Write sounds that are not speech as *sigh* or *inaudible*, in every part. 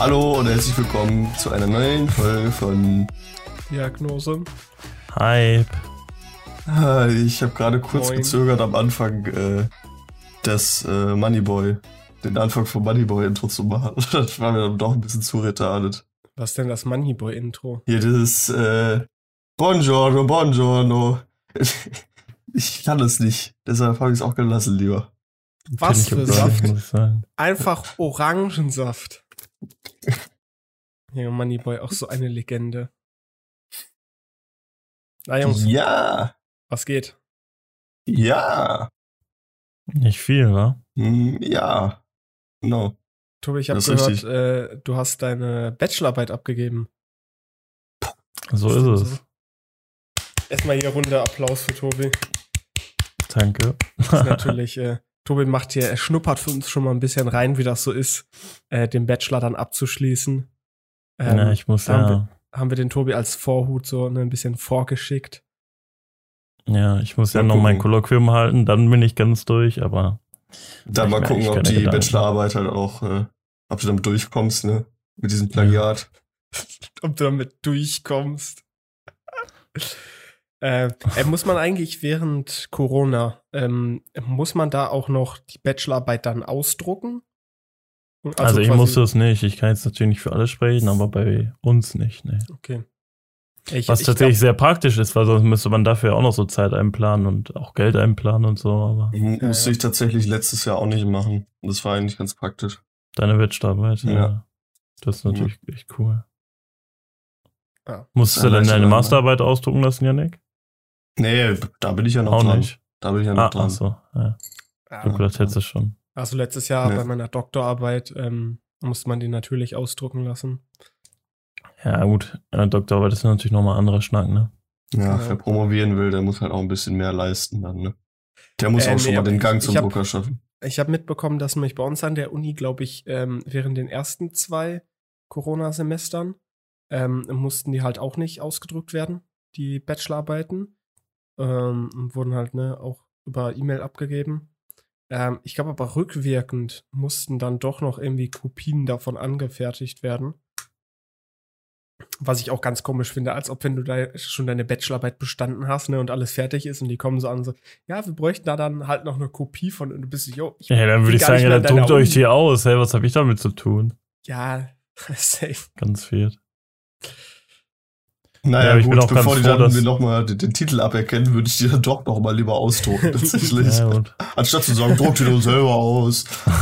Hallo und herzlich willkommen zu einer neuen Folge von Diagnose. Hype. Ich habe gerade kurz Moin. gezögert am Anfang äh, das äh, Moneyboy, den Anfang vom Moneyboy-Intro zu machen. *laughs* Das war mir dann doch ein bisschen zu retardet. Was denn das Moneyboy-Intro? Hier dieses äh, Buongiorno, Buongiorno. *laughs* Ich kann es nicht, deshalb habe ich es auch gelassen lieber. Was für Saft? Einfach Orangensaft. Ja, Moneyboy, auch so eine Legende. Na Jungs, Ja, was geht? ja, Nicht viel, wa? hm, ja. No. Tobi, ich habe Das ist gehört, richtig. äh, du hast deine Bachelorarbeit abgegeben. So ist es. Erstmal hier Runde Applaus für Tobi. Danke. Das ist natürlich, äh, *laughs* Tobi macht hier, er schnuppert für uns schon mal ein bisschen rein, wie das so ist, äh, den Bachelor dann abzuschließen. Ähm, ja, ich muss haben, ja, wir, haben wir den Tobi als Vorhut so ne, ein bisschen vorgeschickt. ja, ich muss ja Mal noch mein. Kolloquium halten, dann bin ich ganz durch, aber Dann mal gucken, ob die Gedanken. Bachelorarbeit halt auch, äh, ob du damit durchkommst, ne? Mit diesem Plagiat. *laughs* ob du damit durchkommst. Äh, äh, muss man eigentlich während Corona, ähm, muss man da auch noch die Bachelorarbeit dann ausdrucken? also, ich quasi- muss das nicht. Ich kann jetzt natürlich nicht für alle sprechen, aber bei uns nicht, ne. Okay. Ich, Was ich tatsächlich glaub, sehr praktisch ist, weil sonst müsste man dafür auch noch so Zeit einplanen und auch Geld einplanen und so, aber Ja, Musste ja. ich tatsächlich letztes Jahr auch nicht machen. Das war eigentlich ganz praktisch. deine Bachelorarbeit, ja. Ja. Das ist natürlich echt cool. Ja. Musstest du Ja, denn leicht deine oder? Masterarbeit ausdrucken lassen, Janik? Nee, da bin ich ja noch Auch dran. nicht. Da bin ich ja noch Ah, dran. ach so, ja. Ich ja, hab gedacht, hättest du schon. also letztes Jahr Ja. bei meiner Doktorarbeit ähm, musste man die natürlich ausdrucken lassen. Ja, gut. Ja, Doktorarbeit ist natürlich nochmal anderer Schnack, ne? Ja, Ja. wer promovieren will, der muss halt auch ein bisschen mehr leisten dann, ne? Der muss Äh, auch schon nee, mal den Gang zum hab- Drucker schaffen. Ich habe mitbekommen, dass nämlich bei uns an der Uni, glaube ich, ähm, während den ersten zwei Corona-Semestern ähm, mussten die halt auch nicht ausgedruckt werden, die Bachelorarbeiten. Ähm, und wurden halt ne, auch über E-Mail abgegeben. Ähm, ich glaube aber rückwirkend mussten dann doch noch irgendwie Kopien davon angefertigt werden. Was ich auch ganz komisch finde, als ob wenn du da schon deine Bachelorarbeit bestanden hast ne, und alles fertig ist und die kommen so an so, ja, wir bräuchten da dann halt noch eine Kopie von und du bist so, ich Ja, dann würde ich sagen, ja, dann druckt euch die aus. Hey, was habe ich damit zu tun? Ja, *laughs* safe. Ganz viel. Naja, Ja, ich bin gut, auch ganz bevor die froh, dann mir nochmal den, den Titel aberkennen, würde ich die dann doch noch mal lieber ausdrucken, *laughs* tatsächlich. Ja, gut. Anstatt zu sagen, druck die doch selber aus. *laughs*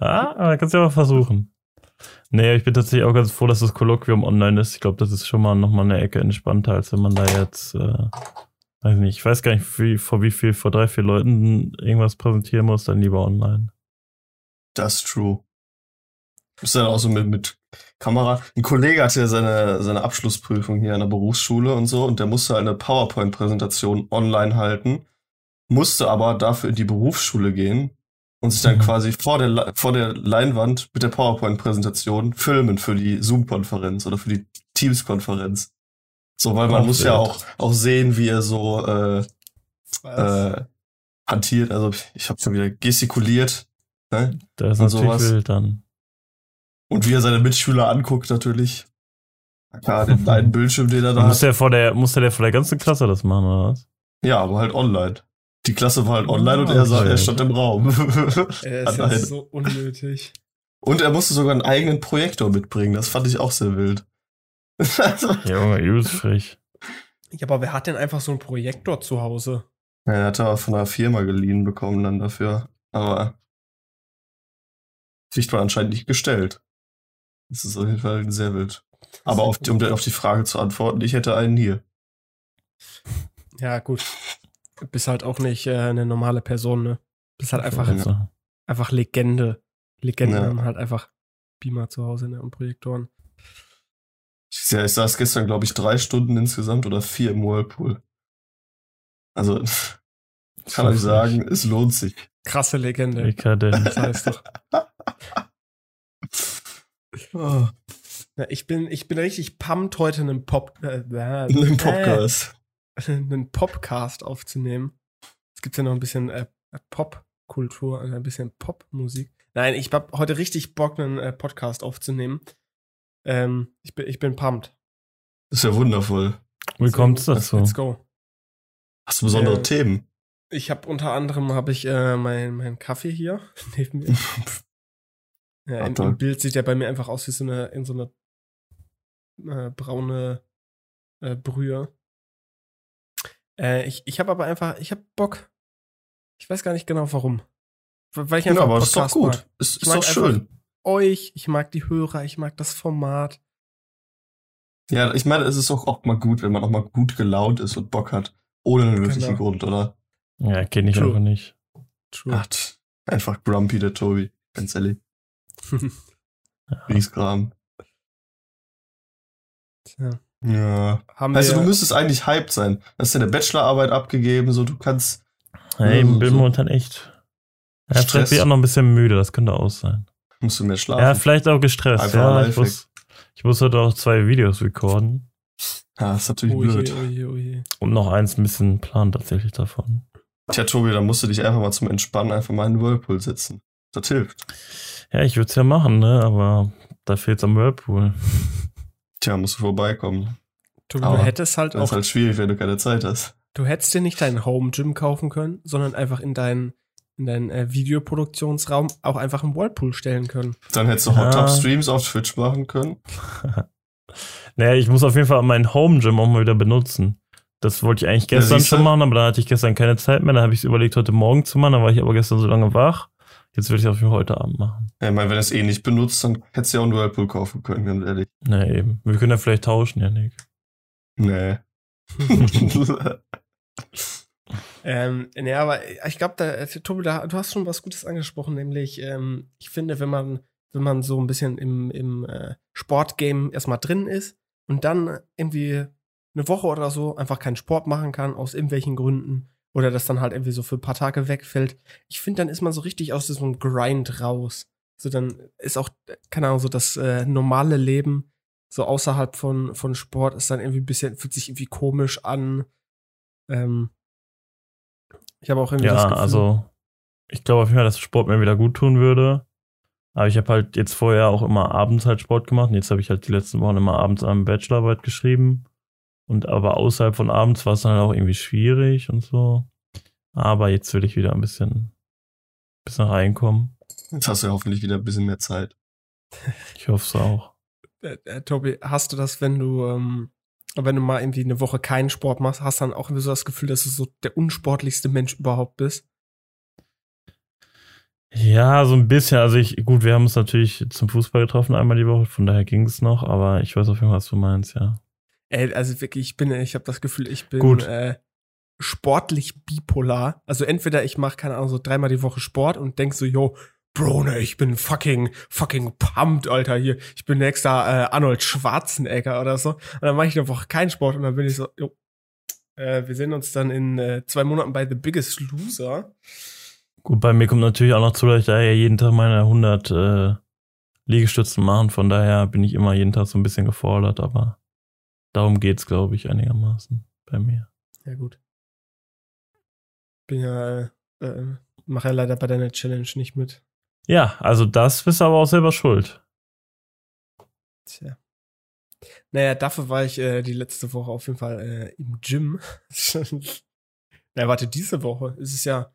ah, kannst du ja mal versuchen. Nee, ich bin tatsächlich auch ganz froh, dass das Kolloquium online ist. Ich glaube, das ist schon mal nochmal eine Ecke entspannter, als wenn man da jetzt, äh, weiß nicht, ich weiß gar nicht, wie, vor wie viel, vor drei, vier Leuten irgendwas präsentieren muss, dann lieber online. Das ist true. Ist dann auch so mit, mit Kamera. Ein Kollege hatte ja seine, seine Abschlussprüfung hier an der Berufsschule und so und der musste eine PowerPoint-Präsentation online halten, musste aber dafür in die Berufsschule gehen und sich dann Mhm. quasi vor der, vor der Leinwand mit der PowerPoint-Präsentation filmen für die Zoom-Konferenz oder für die Teams-Konferenz. So, weil man Auch muss ja auch, auch sehen, wie er so äh, Was? äh, hantiert. Also ich habe schon wieder gestikuliert. Ne? Da ist natürlich sowas. wild dann. Und wie er seine Mitschüler anguckt, natürlich. Klar, den kleinen *laughs* Bildschirm, den er da Muss hat. der vor der, muss der vor der ganzen Klasse das machen, oder was? Ja, aber halt online. Die Klasse war halt online und Ah, er, sah, okay. er stand im Raum. *laughs* Er ist ja Alleine. so unnötig. und er musste sogar einen eigenen Projektor mitbringen. Das fand ich auch sehr wild. *laughs* Junge, übelst frech. Ja, aber wer hat denn einfach so einen Projektor zu Hause? Ja, er hat er von einer Firma geliehen bekommen dann dafür. Aber Sicht war anscheinend nicht gestellt. Das ist auf jeden Fall sehr wild. Aber auf, die- um auf die Frage zu antworten, ich hätte einen hier. Ja, gut. Du bist halt auch nicht äh, eine normale Person, ne? Bist halt einfach, Also, einfach Legende. Legenden Ja. haben halt einfach Beamer zu Hause ne, und Projektoren. Ich, ja, ich saß gestern, glaube ich, drei Stunden insgesamt oder vier im Whirlpool. Also, *laughs* kann so euch sagen, es lohnt sich. Krasse Legende. Dekadent. Das heißt doch. *laughs* Oh, Ja, ich, bin, ich bin richtig pumped, heute einen Pop. Äh, äh, Im Podcast. Äh, einen Popcast aufzunehmen. Es gibt ja noch ein bisschen äh, Pop Kultur und ein bisschen Popmusik. Nein, ich hab heute richtig Bock, einen äh, Podcast aufzunehmen. Ähm, ich, bin, ich bin pumped. Das ist ja wundervoll. Wie kommt's dazu? Let's go. Hast du besondere Äh, Themen? Ich habe unter anderem habe ich äh, meinen mein Kaffee hier *laughs* neben mir. *laughs* Ja, Ah, im, toll. Im Bild sieht der bei mir einfach aus wie so eine in so eine äh, braune äh, Brühe. Äh, ich ich habe aber einfach, ich habe Bock. Ich weiß gar nicht genau warum. Weil ich Ja, einfach aber das ist doch Podcast gut. mag. Ist, Ich ist mag doch schön. Euch, ich mag die Hörer, ich mag das Format. Ja, ich meine, es ist auch, auch mal gut, wenn man auch mal gut gelaunt ist und Bock hat. Ohne einen wirklichen Genau. Grund, oder? Ja, kenne ich True. einfach nicht. True. Hat einfach grumpy, der Tobi. Ganz ehrlich. *laughs* Griesgram. Tja, Ja. haben Also wir, du müsstest eigentlich hyped sein. Du hast deine Bachelorarbeit abgegeben, so du kannst. Hey, Ja, ich bin so- momentan echt. Ja, Stress. vielleicht bin ich auch noch ein bisschen müde, das könnte auch sein. Musst du mehr schlafen. Ja, vielleicht auch gestresst. Einfach ja, ich muss, ich muss heute auch zwei Videos recorden. Ja, ist natürlich oje, blöd. oje, oje. Und noch eins ein bisschen planen tatsächlich davon. Tja, Tobi, da musst du dich einfach mal zum Entspannen einfach mal in den Whirlpool sitzen. Das hilft. Ja, ich würde es ja machen, ne? Aber da fehlt's am Whirlpool. Tja, musst du vorbeikommen. Du, Aber hättest halt Das auch ist halt schwierig, wenn du keine Zeit hast. Du hättest dir nicht dein Home Gym kaufen können, sondern einfach in deinen in deinen äh, Videoproduktionsraum auch einfach einen Whirlpool stellen können. Dann hättest du Ja. Hot Tub Streams auf Twitch machen können. *laughs* Naja, ich muss auf jeden Fall mein Home Gym auch mal wieder benutzen. Das wollte ich eigentlich gestern schon machen, aber da hatte ich gestern keine Zeit mehr. Da habe ich es überlegt, heute Morgen zu machen. Da war ich aber gestern so lange wach. Jetzt will ich es auf jeden Fall heute Abend machen. Ja, ich meine, wenn du es eh nicht benutzt, dann hättest du ja auch einen Whirlpool kaufen können, ganz ehrlich. Na eben. Wir können ja vielleicht tauschen, Janik. Nee. *laughs* Ähm, nee, aber ich glaube, da, äh, Tobi, da, du hast schon was Gutes angesprochen, nämlich, ähm, ich finde, wenn man, wenn man so ein bisschen im, im äh, Sportgame erstmal drin ist und dann irgendwie eine Woche oder so einfach keinen Sport machen kann, aus irgendwelchen Gründen, oder das dann halt irgendwie so für ein paar Tage wegfällt, ich finde, dann ist man so richtig aus diesem Grind raus. So, dann ist auch, keine Ahnung, so das äh, normale Leben so außerhalb von, von Sport ist dann irgendwie ein bisschen, fühlt sich irgendwie komisch an. Ähm, ich habe auch irgendwie das Ja, Gefühl, also ich glaube auf jeden Fall, dass Sport mir wieder gut tun würde. Aber ich habe halt jetzt vorher auch immer abends halt Sport gemacht und jetzt habe ich halt die letzten Wochen immer abends eine Bachelorarbeit geschrieben. Und aber außerhalb von abends war es dann auch irgendwie schwierig und so. Aber jetzt will ich wieder ein bisschen, bisschen reinkommen. Jetzt hast du ja hoffentlich wieder ein bisschen mehr Zeit. Ich hoffe es auch. äh, äh, Tobi, hast du das, wenn du, ähm, wenn du mal irgendwie eine Woche keinen Sport machst, hast dann auch irgendwie so das Gefühl, dass du so der unsportlichste Mensch überhaupt bist? Ja, so ein bisschen. Also ich, gut, wir haben uns natürlich zum Fußball getroffen einmal die Woche, von daher ging es noch, aber ich weiß auf jeden Fall, was du meinst, ja. Ey, also wirklich, ich bin, ich habe das Gefühl, ich bin Gut. Äh, sportlich bipolar. Also entweder ich mache, keine Ahnung, so dreimal die Woche Sport und denk so, yo, Bro, ne, ich bin fucking, fucking pumped, Alter, hier. Ich bin nächster äh, Arnold Schwarzenegger oder so. Und dann mache ich eine Woche keinen Sport und dann bin ich so, jo, äh, wir sehen uns dann in äh, zwei Monaten bei The Biggest Loser. Gut, bei mir kommt natürlich auch noch zu, dass ich da ja jeden Tag meine 100 äh, Liegestützen machen. Von daher bin ich immer jeden Tag so ein bisschen gefordert, aber darum geht's, glaube ich, einigermaßen bei mir. Ja, gut. Bin ja, äh, äh, mache ja leider bei deiner Challenge nicht mit. Ja, also das bist du aber auch selber schuld. Tja. Naja, dafür war ich äh, die letzte Woche auf jeden Fall äh, im Gym. *laughs* Na, warte, diese Woche. Es ist ja,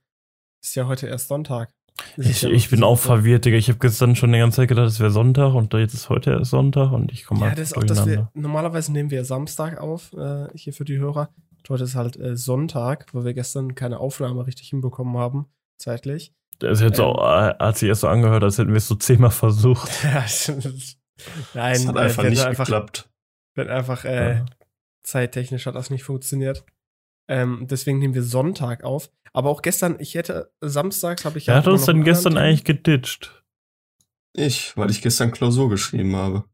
ist ja heute erst Sonntag. Ich, ja ich bin auch verwirrt, Digga. Ich habe gestern schon die ganze Zeit gedacht, es wäre Sonntag und jetzt ist heute erst Sonntag und ich komme Ja, einfach das ist auch, dass wir, normalerweise nehmen wir Samstag auf, äh, hier für die Hörer. Heute ist halt äh, Sonntag, weil wir gestern keine Aufnahme richtig hinbekommen haben, zeitlich. Das hat, so, Ähm. äh, hat sich erst so angehört, als hätten wir es so zehnmal versucht. *laughs* Nein, Das hat äh, einfach nicht einfach, geklappt. hatten einfach äh, Ja. zeittechnisch hat das nicht funktioniert. Ähm, deswegen nehmen wir Sonntag auf. Aber auch gestern, ich hätte, samstags habe ich Wer ja hat immer uns denn gestern anderen eigentlich geditcht? Ich, weil ich gestern Klausur geschrieben habe.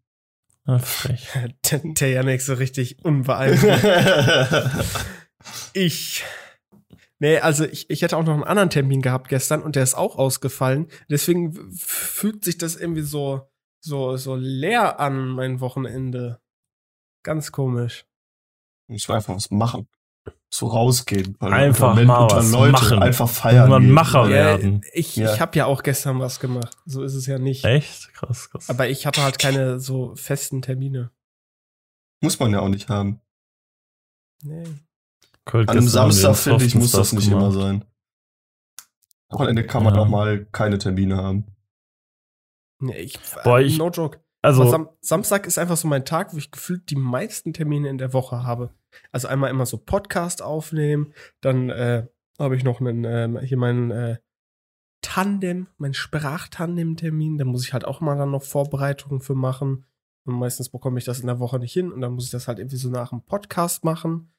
Ah, frech. *laughs* Termin. Der Janik so richtig unbeeindruckt. *laughs* ich. Nee, also ich, ich hätte auch noch einen anderen Termin gehabt gestern und der ist auch ausgefallen. Deswegen fühlt sich das irgendwie so, so, so leer an, mein Wochenende. Ganz komisch. ich will einfach was machen. So rausgehen. Weil Einfach mal unter was Leute machen. Einfach feiern. Gehen. Macher Ja. werden. ich Ja. ich habe ja auch gestern was gemacht. So ist es ja nicht. Echt? Krass, krass. Aber ich hatte halt keine so festen Termine. Muss man ja auch nicht haben. Nee. Kurt, An einem Samstag, finde ich, muss das nicht immer gemacht. sein. Wochenende kann man Ja. auch mal keine Termine haben. nee ich, Boah, ich- no joke. Also, Sam Samstag ist einfach so mein Tag, wo ich gefühlt die meisten Termine in der Woche habe. Also einmal immer so Podcast aufnehmen, dann äh, habe ich noch einen, ähm, hier meinen äh, Tandem, meinen Sprachtandem-Termin. Da muss ich halt auch mal dann noch Vorbereitungen für machen. Und meistens bekomme ich das in der Woche nicht hin und dann muss ich das halt irgendwie so nach dem Podcast machen.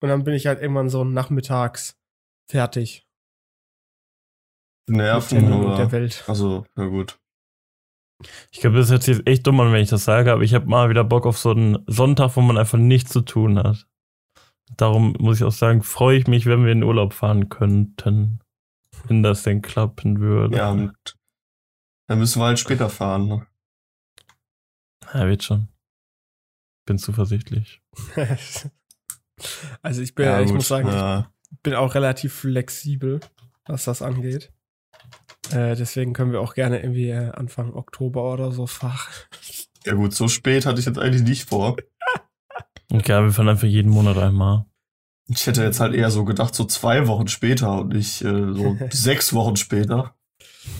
Und dann bin ich halt irgendwann so nachmittags fertig Nerven und der oder. Welt. Also, na gut. ich glaube, das hört sich jetzt echt dumm an, wenn ich das sage, aber ich habe mal wieder Bock auf so einen Sonntag, wo man einfach nichts zu tun hat. Darum muss ich auch sagen, freue ich mich, wenn wir in den Urlaub fahren könnten. Wenn das denn klappen würde. Ja, und dann müssen wir halt später fahren. Ne? Ja, wird schon. Bin zuversichtlich. *laughs* also ich bin, Ja, ich gut. muss sagen, ich ja. bin auch relativ flexibel, was das angeht. Äh, deswegen können wir auch gerne irgendwie äh, Anfang Oktober oder so fahren. ja, gut, so spät hatte ich jetzt eigentlich nicht vor. *laughs* Okay, wir fahren einfach jeden Monat einmal. Ich hätte jetzt halt eher so gedacht, so zwei Wochen später und nicht äh, so *laughs* sechs Wochen später.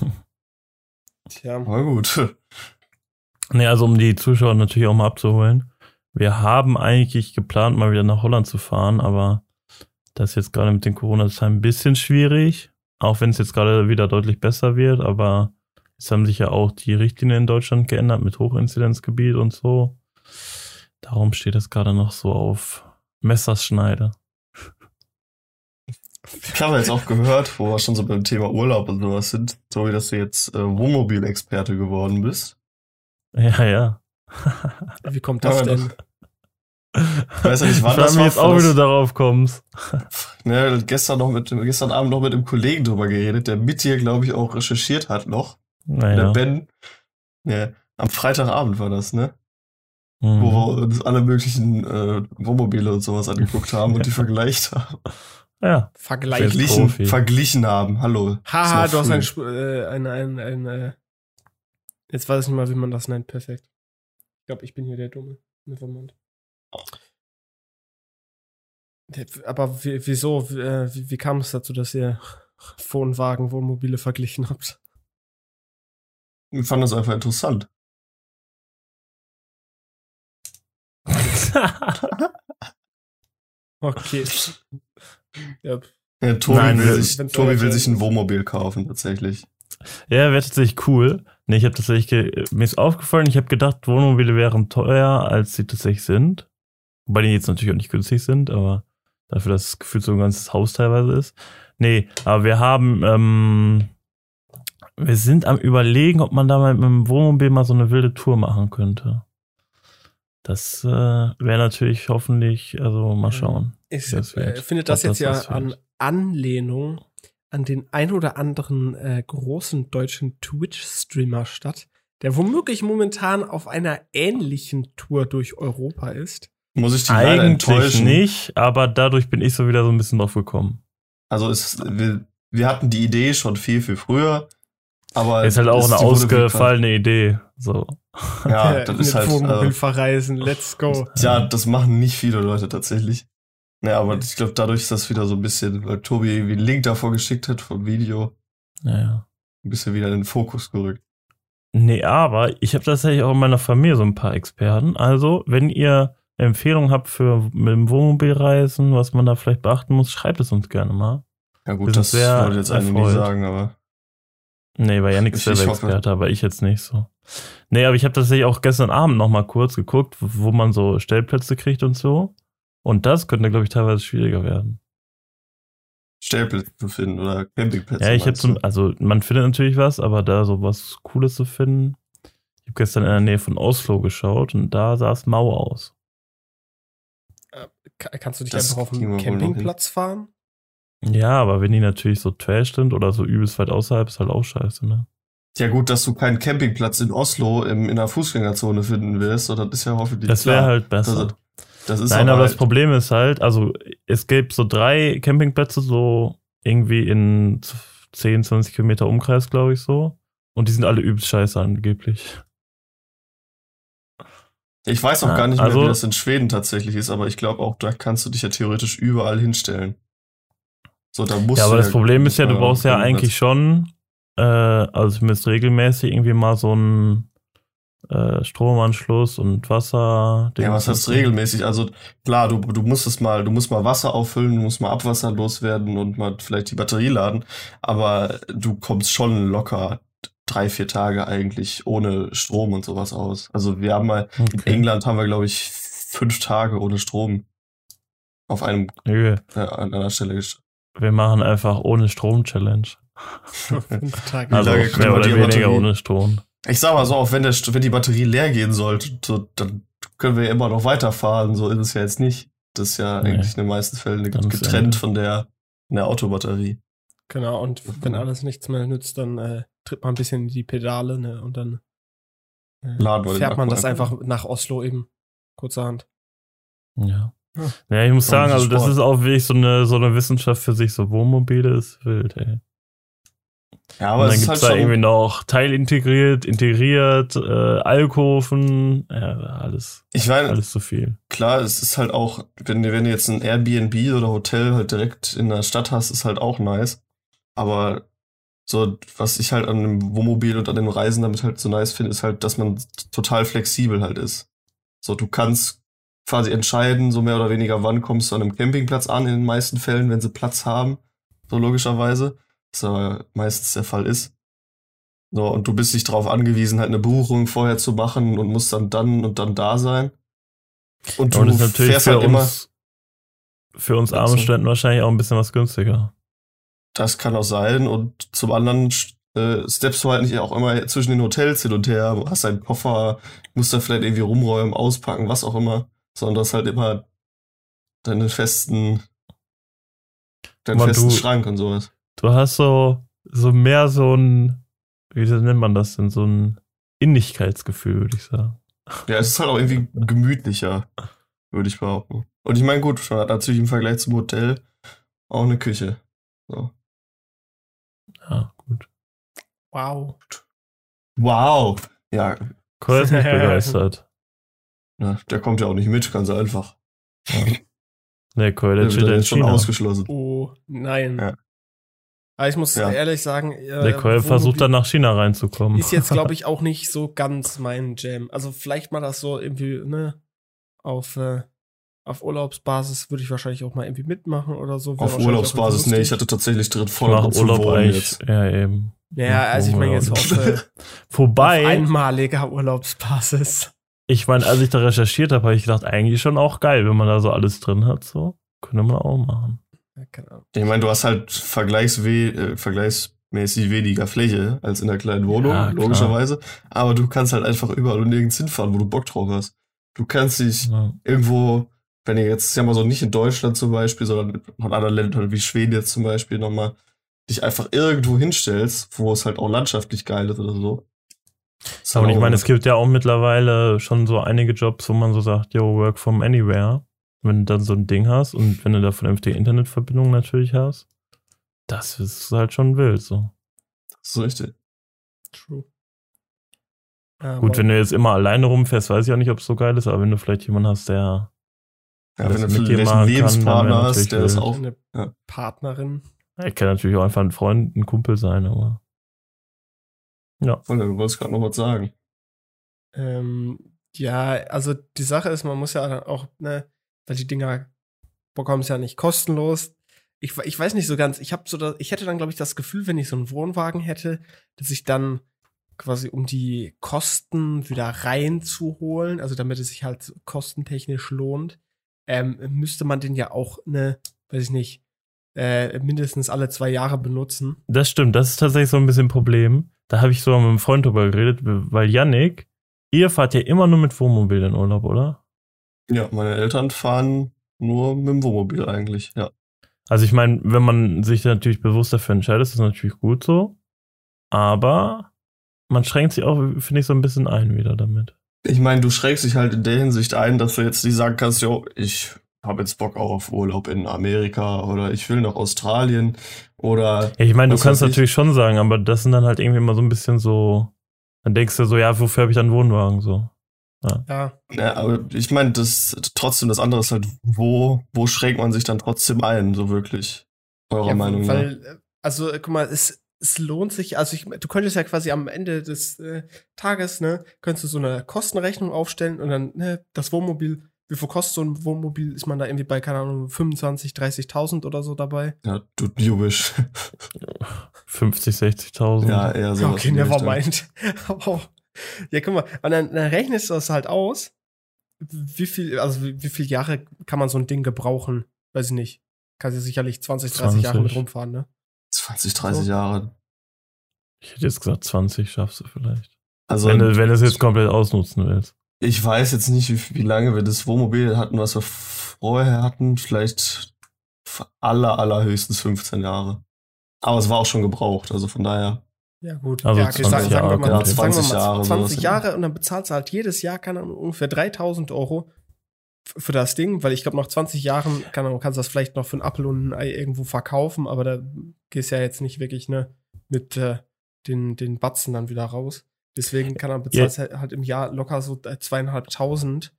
*laughs* Tja. Aber gut. Nee, also um die Zuschauer natürlich auch mal abzuholen. Wir haben eigentlich geplant, mal wieder nach Holland zu fahren, aber das ist jetzt gerade mit den Corona-Zahlen ein bisschen schwierig. Auch wenn es jetzt gerade wieder deutlich besser wird, aber es haben sich ja auch die Richtlinien in Deutschland geändert mit Hochinzidenzgebiet und so. Darum steht es gerade noch so auf Messerschneide. Ich habe jetzt auch gehört, wo wir schon so beim Thema Urlaub und sowas sind, so wie dass du jetzt äh, Wohnmobilexperte geworden bist. Ja, ja. Wie kommt das Ja, denn? Ich weiß ja nicht, wann ich das war. jetzt auch, wie du darauf kommst. Ne, gestern noch mit, dem- gestern Abend noch mit einem Kollegen drüber geredet, der mit dir, glaube ich, auch recherchiert hat noch. Naja. Der Ben. Ja, am Freitagabend war das, ne? Mhm. Wo wir uns alle möglichen äh, Wohnmobile und sowas angeguckt haben und die *laughs* vergleicht haben. Ja. Vergleich. Jetzt Verglichen, verglichen haben. Hallo. Haha, Ist du noch hast ein, früh. Sp- äh, ein, ein, ein, äh, jetzt weiß ich nicht mal, wie man das nennt. Perfekt. Ich glaube, ich bin hier der Dumme. Nevermind. Aber wie- wieso, wie, äh, wie, wie kam es dazu, dass ihr Wohnwagen, Wohnmobile verglichen habt? Ich fand das einfach interessant. *laughs* Okay. ja, Ja, Tobi, Nein, will, sich, Tobi will sich ein. Wohnmobil kaufen, tatsächlich. Ja, wäre tatsächlich cool. Nee, ich habe tatsächlich, mir ist aufgefallen, ich habe gedacht, Wohnmobile wären teuer, als sie tatsächlich sind. Wobei die jetzt natürlich auch nicht günstig sind, aber dafür, dass es gefühlt so ein ganzes Haus teilweise ist. Nee, aber wir haben, ähm, wir sind am überlegen, ob man da mal mit dem Wohnmobil mal so eine wilde Tour machen könnte. Das äh, wäre natürlich hoffentlich, also mal schauen. ich Das wird- äh, finde das jetzt das ja an. Anlehnung an den ein oder anderen äh, großen deutschen Twitch-Streamer statt, der womöglich momentan auf einer ähnlichen Tour durch Europa ist. Muss ich die leider Eigentlich nicht, aber dadurch bin ich so wieder so ein bisschen drauf gekommen. Also es, wir, wir hatten die Idee schon viel, viel früher. Aber Ist halt auch eine ausgefallene Idee. So. Ja, das mit ist halt. Wohnmobil Äh, verreisen, let's go. ja, das machen nicht viele Leute tatsächlich. Ja, aber ich glaube, dadurch ist das wieder so ein bisschen, weil Tobi irgendwie einen Link davor geschickt hat vom Video, Naja. ein bisschen wieder in den Fokus gerückt. Nee, aber ich habe tatsächlich auch in meiner Familie so ein paar Experten. Also, wenn ihr Empfehlungen habt für mit dem Wohnmobil reisen, was man da vielleicht beachten muss, schreibt es uns gerne mal. Ja gut, das sehr wollte ich jetzt eigentlich nicht sagen, aber Nee, war ja nichts. Experte, aber ich jetzt nicht so. Nee, aber ich habe tatsächlich auch gestern Abend noch mal kurz geguckt, wo man so Stellplätze kriegt und so. Und das könnte, glaube ich, teilweise schwieriger werden. Stellplätze zu finden oder Campingplätze. Ja, ich habe du? also man findet natürlich was, aber da so was Cooles zu finden. Ich habe gestern in der Nähe von Oslo geschaut und da sah es mau aus. Ka- Kannst du dich Das einfach auf einen Campingplatz fahren? Ja, aber wenn die natürlich so trash sind oder so übelst weit außerhalb, ist halt auch scheiße, ne? Ja gut, dass du keinen Campingplatz in Oslo im, in der Fußgängerzone finden wirst, das ist ja hoffentlich Das wäre halt besser. Das, Das ist Nein, aber aber das halt- Problem ist halt, also es gibt so drei Campingplätze, so irgendwie in 10, 20 Kilometer Umkreis, glaube ich, so. Und die sind alle übelst scheiße angeblich. Ich weiß auch Ja, gar nicht mehr, also- wie das in Schweden tatsächlich ist, aber ich glaube auch, da kannst du dich ja theoretisch überall hinstellen. So, da musst Ja, aber das Problem ist ja, du brauchst ja eigentlich schon, äh, also zumindest regelmäßig irgendwie mal so einen äh, Stromanschluss und Wasser. Ja, was heißt regelmäßig? Also klar, du, du musst es mal, du musst mal Wasser auffüllen, du musst mal Abwasser loswerden und mal vielleicht die Batterie laden, aber du kommst schon locker drei, vier Tage eigentlich ohne Strom und sowas aus. Also wir haben mal, in Okay. England haben wir, glaube ich, fünf Tage ohne Strom auf einem, Nö, äh, an einer Stelle gestanden. Wir machen einfach ohne. Fünf Tage. Wie Also können mehr oder weniger Batterie- ohne Strom. Ich sag mal so, auch wenn, der, wenn die Batterie leer gehen sollte, so, dann können wir ja immer noch weiterfahren. So ist es ja jetzt nicht. Das ist ja Nee. eigentlich in den meisten Fällen Ganz getrennt von der, von der Autobatterie. Genau, und wenn alles nichts mehr nützt, dann äh, tritt man ein bisschen in die Pedale, ne? Und dann äh, fährt man das einfach. einfach nach Oslo eben. Kurzerhand. Ja. Ja. Ich muss sagen, also das ist auch wirklich so eine, so eine Wissenschaft für sich, so Wohnmobile ist wild, ey. Ja, Und aber dann es ist gibt's halt da irgendwie noch teilintegriert, integriert, äh, Alkoven, ja, alles, ich meine, alles zu viel. klar, es ist halt auch, wenn, du- wenn du jetzt ein Airbnb oder Hotel halt direkt in der Stadt hast, ist halt auch nice. Aber so, was ich halt an dem Wohnmobil und an den Reisen damit halt so nice finde, ist halt, dass man total flexibel halt ist. So, du kannst quasi entscheiden, so mehr oder weniger, wann kommst du an einem Campingplatz an, in den meisten Fällen, wenn sie Platz haben, so logischerweise, was aber meistens der Fall ist. So, und du bist nicht darauf angewiesen, halt eine Buchung vorher zu machen und musst dann dann und dann da sein. Und du Und fährst für halt immer, uns, für uns Ja, so. Studenten wahrscheinlich auch ein bisschen was günstiger. das kann auch sein. Und zum anderen äh, steppst du halt nicht auch immer zwischen den Hotels hin und her, hast deinen Koffer, musst da vielleicht irgendwie rumräumen, auspacken, was auch immer, sondern du hast halt immer deine festen, deinen festen du- Schrank und sowas. Du hast so, so mehr so ein, wie nennt man das denn, so ein Innigkeitsgefühl, würde ich sagen. Ja, es ist halt auch irgendwie gemütlicher, würde ich behaupten. Und ich meine, gut, man hat natürlich im Vergleich zum Hotel auch eine Küche. So. Ja, gut. Wow. Wow. Ja, Cole ist nicht *laughs* begeistert. Ja, der kommt ja auch nicht mit, ganz einfach. *laughs* Nee, Cole, Der der wird jetzt schon ausgeschlossen. Oh, nein. Ja. Aber ich muss Ja. ehrlich sagen, äh, Der Cole versucht dann nach China reinzukommen. Ist jetzt, glaube ich, *laughs* auch nicht so ganz mein Jam. Also vielleicht mal das so irgendwie, ne, auf, äh, auf Urlaubsbasis würde ich wahrscheinlich auch mal irgendwie mitmachen oder so. Wäre Auf Urlaubsbasis, nee, ich hatte tatsächlich drin ich voll zu Urlaub eigentlich. jetzt. Ja, eben. Ja, also ich meine jetzt auf, äh, *laughs* auf Vorbei, einmaliger Urlaubsbasis. Ich meine, als ich da recherchiert habe, habe ich gedacht, eigentlich schon auch geil, wenn man da so alles drin hat. So könnte man auch machen. Ja, keine Ahnung. Ich meine, du hast halt vergleichswe äh, vergleichsmäßig weniger Fläche als in der kleinen Wohnung, Ja, logischerweise. Aber du kannst halt einfach überall und nirgends hinfahren, wo du Bock drauf hast. Du kannst dich Ja. irgendwo, wenn ihr jetzt, ja mal so nicht in Deutschland zum Beispiel, sondern in anderen Ländern wie Schweden jetzt zum Beispiel nochmal, dich einfach irgendwo hinstellst, wo es halt auch landschaftlich geil ist oder so. Halt Und ich meine, es gibt ja auch mittlerweile schon so einige Jobs, wo man so sagt, yo, work from anywhere. Wenn du dann so ein Ding hast und wenn du da vernünftige Internetverbindung natürlich hast, das ist halt schon wild so. Das ist richtig. True. Gut, wenn du jetzt immer alleine rumfährst, weiß ich auch nicht, ob es so geil ist, aber wenn du vielleicht jemanden hast, der Ja, wenn du mit dir vielleicht machen einen kann, Lebenspartner hast, der ist auch. eine ja. Partnerin. er kann natürlich auch einfach ein Freund, ein Kumpel sein, aber ja. Voll, Du wolltest gerade noch was sagen. Ähm, ja, also die Sache ist, man muss ja auch, ne, weil die Dinger bekommen es ja nicht kostenlos. Ich, ich weiß nicht so ganz, ich habe so da, ich hätte dann, glaube ich, das Gefühl, wenn ich so einen Wohnwagen hätte, dass ich dann quasi um die Kosten wieder reinzuholen, also damit es sich halt kostentechnisch lohnt, ähm, müsste man den ja auch, ne, weiß ich nicht, äh, mindestens alle zwei Jahre benutzen. Das stimmt, das ist tatsächlich so ein bisschen ein Problem. Da habe ich sogar mit einem Freund drüber geredet, weil Yannick, ihr fahrt ja immer nur mit Wohnmobil in Urlaub, oder? Ja, meine Eltern fahren nur mit dem Wohnmobil eigentlich, ja. Also ich meine, wenn man sich natürlich bewusst dafür entscheidet, ist das natürlich gut so. Aber man schränkt sich auch, finde ich, so ein bisschen ein wieder damit. Ich meine, du schrägst dich halt in der Hinsicht ein, dass du jetzt nicht sagen kannst, jo, ich habe jetzt Bock auch auf Urlaub in Amerika oder ich will nach Australien oder. Ja, ich meine, du kannst ich? natürlich schon sagen, aber das sind dann halt irgendwie immer so ein bisschen so. Dann denkst du so, ja, wofür habe ich dann einen Wohnwagen so? Ja, Ja, aber ich meine, das trotzdem, das andere ist halt, wo, wo schränkt man sich dann trotzdem ein, so wirklich? Eurer ja Meinung nach. weil, äh, also äh, guck mal, es, es lohnt sich, also ich, du könntest ja quasi am Ende des äh, Tages, ne, könntest du so eine Kostenrechnung aufstellen und dann, ne, das Wohnmobil, wie viel kostet so ein Wohnmobil, ist man da irgendwie bei, keine Ahnung, 25, 30.000 oder so dabei? Ja, du Jubisch. 50, 60.000. ja, eher so. okay, never mind. *laughs* Oh. ja, guck mal, und dann, dann rechnest du das halt aus, wie viel, also wie, wie viele Jahre kann man so ein Ding gebrauchen? Weiß ich nicht. Kann sie sicherlich 20, 30 Jahre mit 20. rumfahren, ne? 20, 30 So. Jahre. Ich hätte jetzt gesagt, 20 schaffst du vielleicht. Also, wenn, du, wenn du es jetzt komplett ausnutzen willst. Ich weiß jetzt nicht, wie, wie lange wir das Wohnmobil hatten, was wir vorher hatten. Vielleicht aller, allerhöchstens 15 Jahre. Aber es war auch schon gebraucht, also von daher. Ja, gut. Also ja, okay, 20 sagen, sagen wir Jahre, mal, ja, sagen 20 wir mal Jahre, 20 sowas. Jahre und dann bezahlst du halt jedes Jahr, keine Ahnung, ungefähr 3000 Euro für das Ding, weil ich glaube, nach 20 Jahren keine Ahnung, kannst du das vielleicht noch für einen Apfel und ein Ei irgendwo verkaufen, aber da gehst ja jetzt nicht wirklich ne, mit äh, den, den Batzen dann wieder raus. Deswegen kann er bezahlst halt, halt im Jahr locker so äh, zweieinhalbtausend.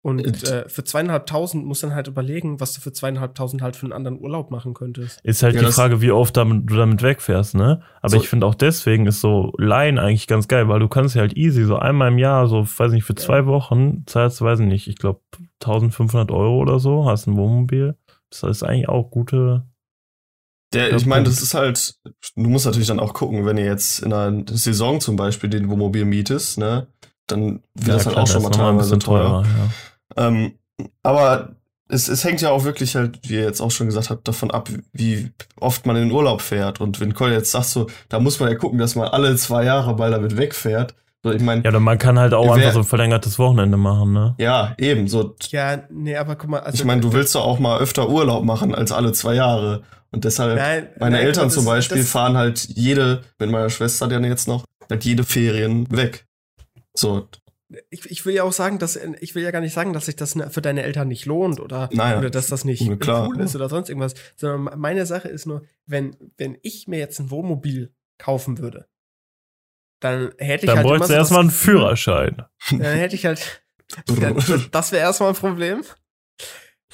Und Äh, äh, für zweieinhalbtausend musst du dann halt überlegen, was du für zweieinhalbtausend halt für einen anderen Urlaub machen könntest. Ist halt Ja, die Frage, wie oft damit, du damit wegfährst, ne? Aber So- ich finde auch deswegen ist so Line eigentlich ganz geil, weil du kannst ja halt easy so einmal im Jahr, so, weiß nicht, für zwei Wochen zahlst du, weiß ich nicht, ich glaube 1500 Euro oder so, hast ein Wohnmobil. Das ist eigentlich auch gute. Der, Ja, ich meine, das ist halt, du musst natürlich dann auch gucken, wenn ihr jetzt in einer Saison zum Beispiel den Wohnmobil mietest, ne, dann wird das halt klar, auch schon mal teilweise teuer. ja. Ähm, aber es, es hängt ja auch wirklich halt, wie ihr jetzt auch schon gesagt habt, davon ab, wie oft man in den Urlaub fährt. Und wenn Cole jetzt sagt so, da muss man ja gucken, dass man alle zwei Jahre mal damit wegfährt. So, ich meine, Ja, oder man kann halt auch einfach so ein verlängertes Wochenende machen, ne? ja, eben, so. Ja, nee, aber guck mal, also ich meine, du willst doch auch mal öfter Urlaub machen als alle zwei Jahre. Und deshalb, Nein, meine nein, Eltern das- zum Beispiel das- fahren halt jede, mit meiner Schwester dann jetzt noch, halt jede Ferien weg. So, ich, ich will ja auch sagen, dass ich will ja gar nicht sagen, dass sich das ne- für deine Eltern nicht lohnt oder, Nein. oder dass das nicht klar. cool ist oder sonst irgendwas. Sondern meine Sache ist nur, wenn, wenn ich mir jetzt ein Wohnmobil kaufen würde, dann hätte ich Dann halt du so erstmal einen Führerschein. Dann hätte ich halt. dann, *laughs* das wäre erstmal ein Problem.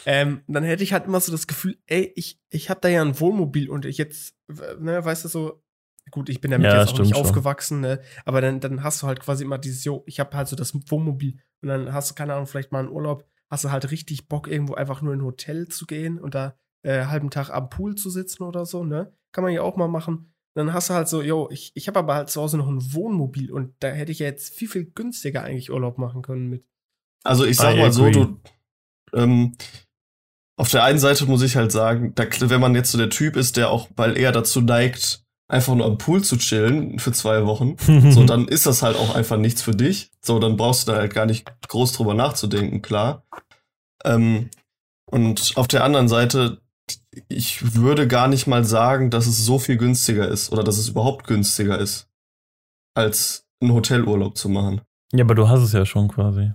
Ähm, dann hätte ich halt immer so das Gefühl, ey, ich, ich habe da ja ein Wohnmobil und ich jetzt, ne, weißt du so, gut, ich bin damit Ja, jetzt auch nicht schon. aufgewachsen, ne, aber dann, dann hast du halt quasi immer dieses, jo, ich habe halt so das Wohnmobil und dann hast du, keine Ahnung, vielleicht mal einen Urlaub, hast du halt richtig Bock, irgendwo einfach nur in ein Hotel zu gehen und da äh, halben Tag am Pool zu sitzen oder so, ne, kann man ja auch mal machen. Dann hast du halt so, jo, ich, ich habe aber halt zu Hause noch ein Wohnmobil und da hätte ich ja jetzt viel, viel günstiger eigentlich Urlaub machen können mit. Also ich sag I mal so, agree. du, ähm, auf der einen Seite muss ich halt sagen, da, wenn man jetzt so der Typ ist, der auch, weil er dazu neigt, einfach nur am Pool zu chillen für zwei Wochen, *laughs* so dann ist das halt auch einfach nichts für dich. So, dann brauchst du da halt gar nicht groß drüber nachzudenken, klar. Ähm, und auf der anderen Seite, ich würde gar nicht mal sagen, dass es so viel günstiger ist oder dass es überhaupt günstiger ist, als einen Hotelurlaub zu machen. ja, aber du hast es ja schon quasi.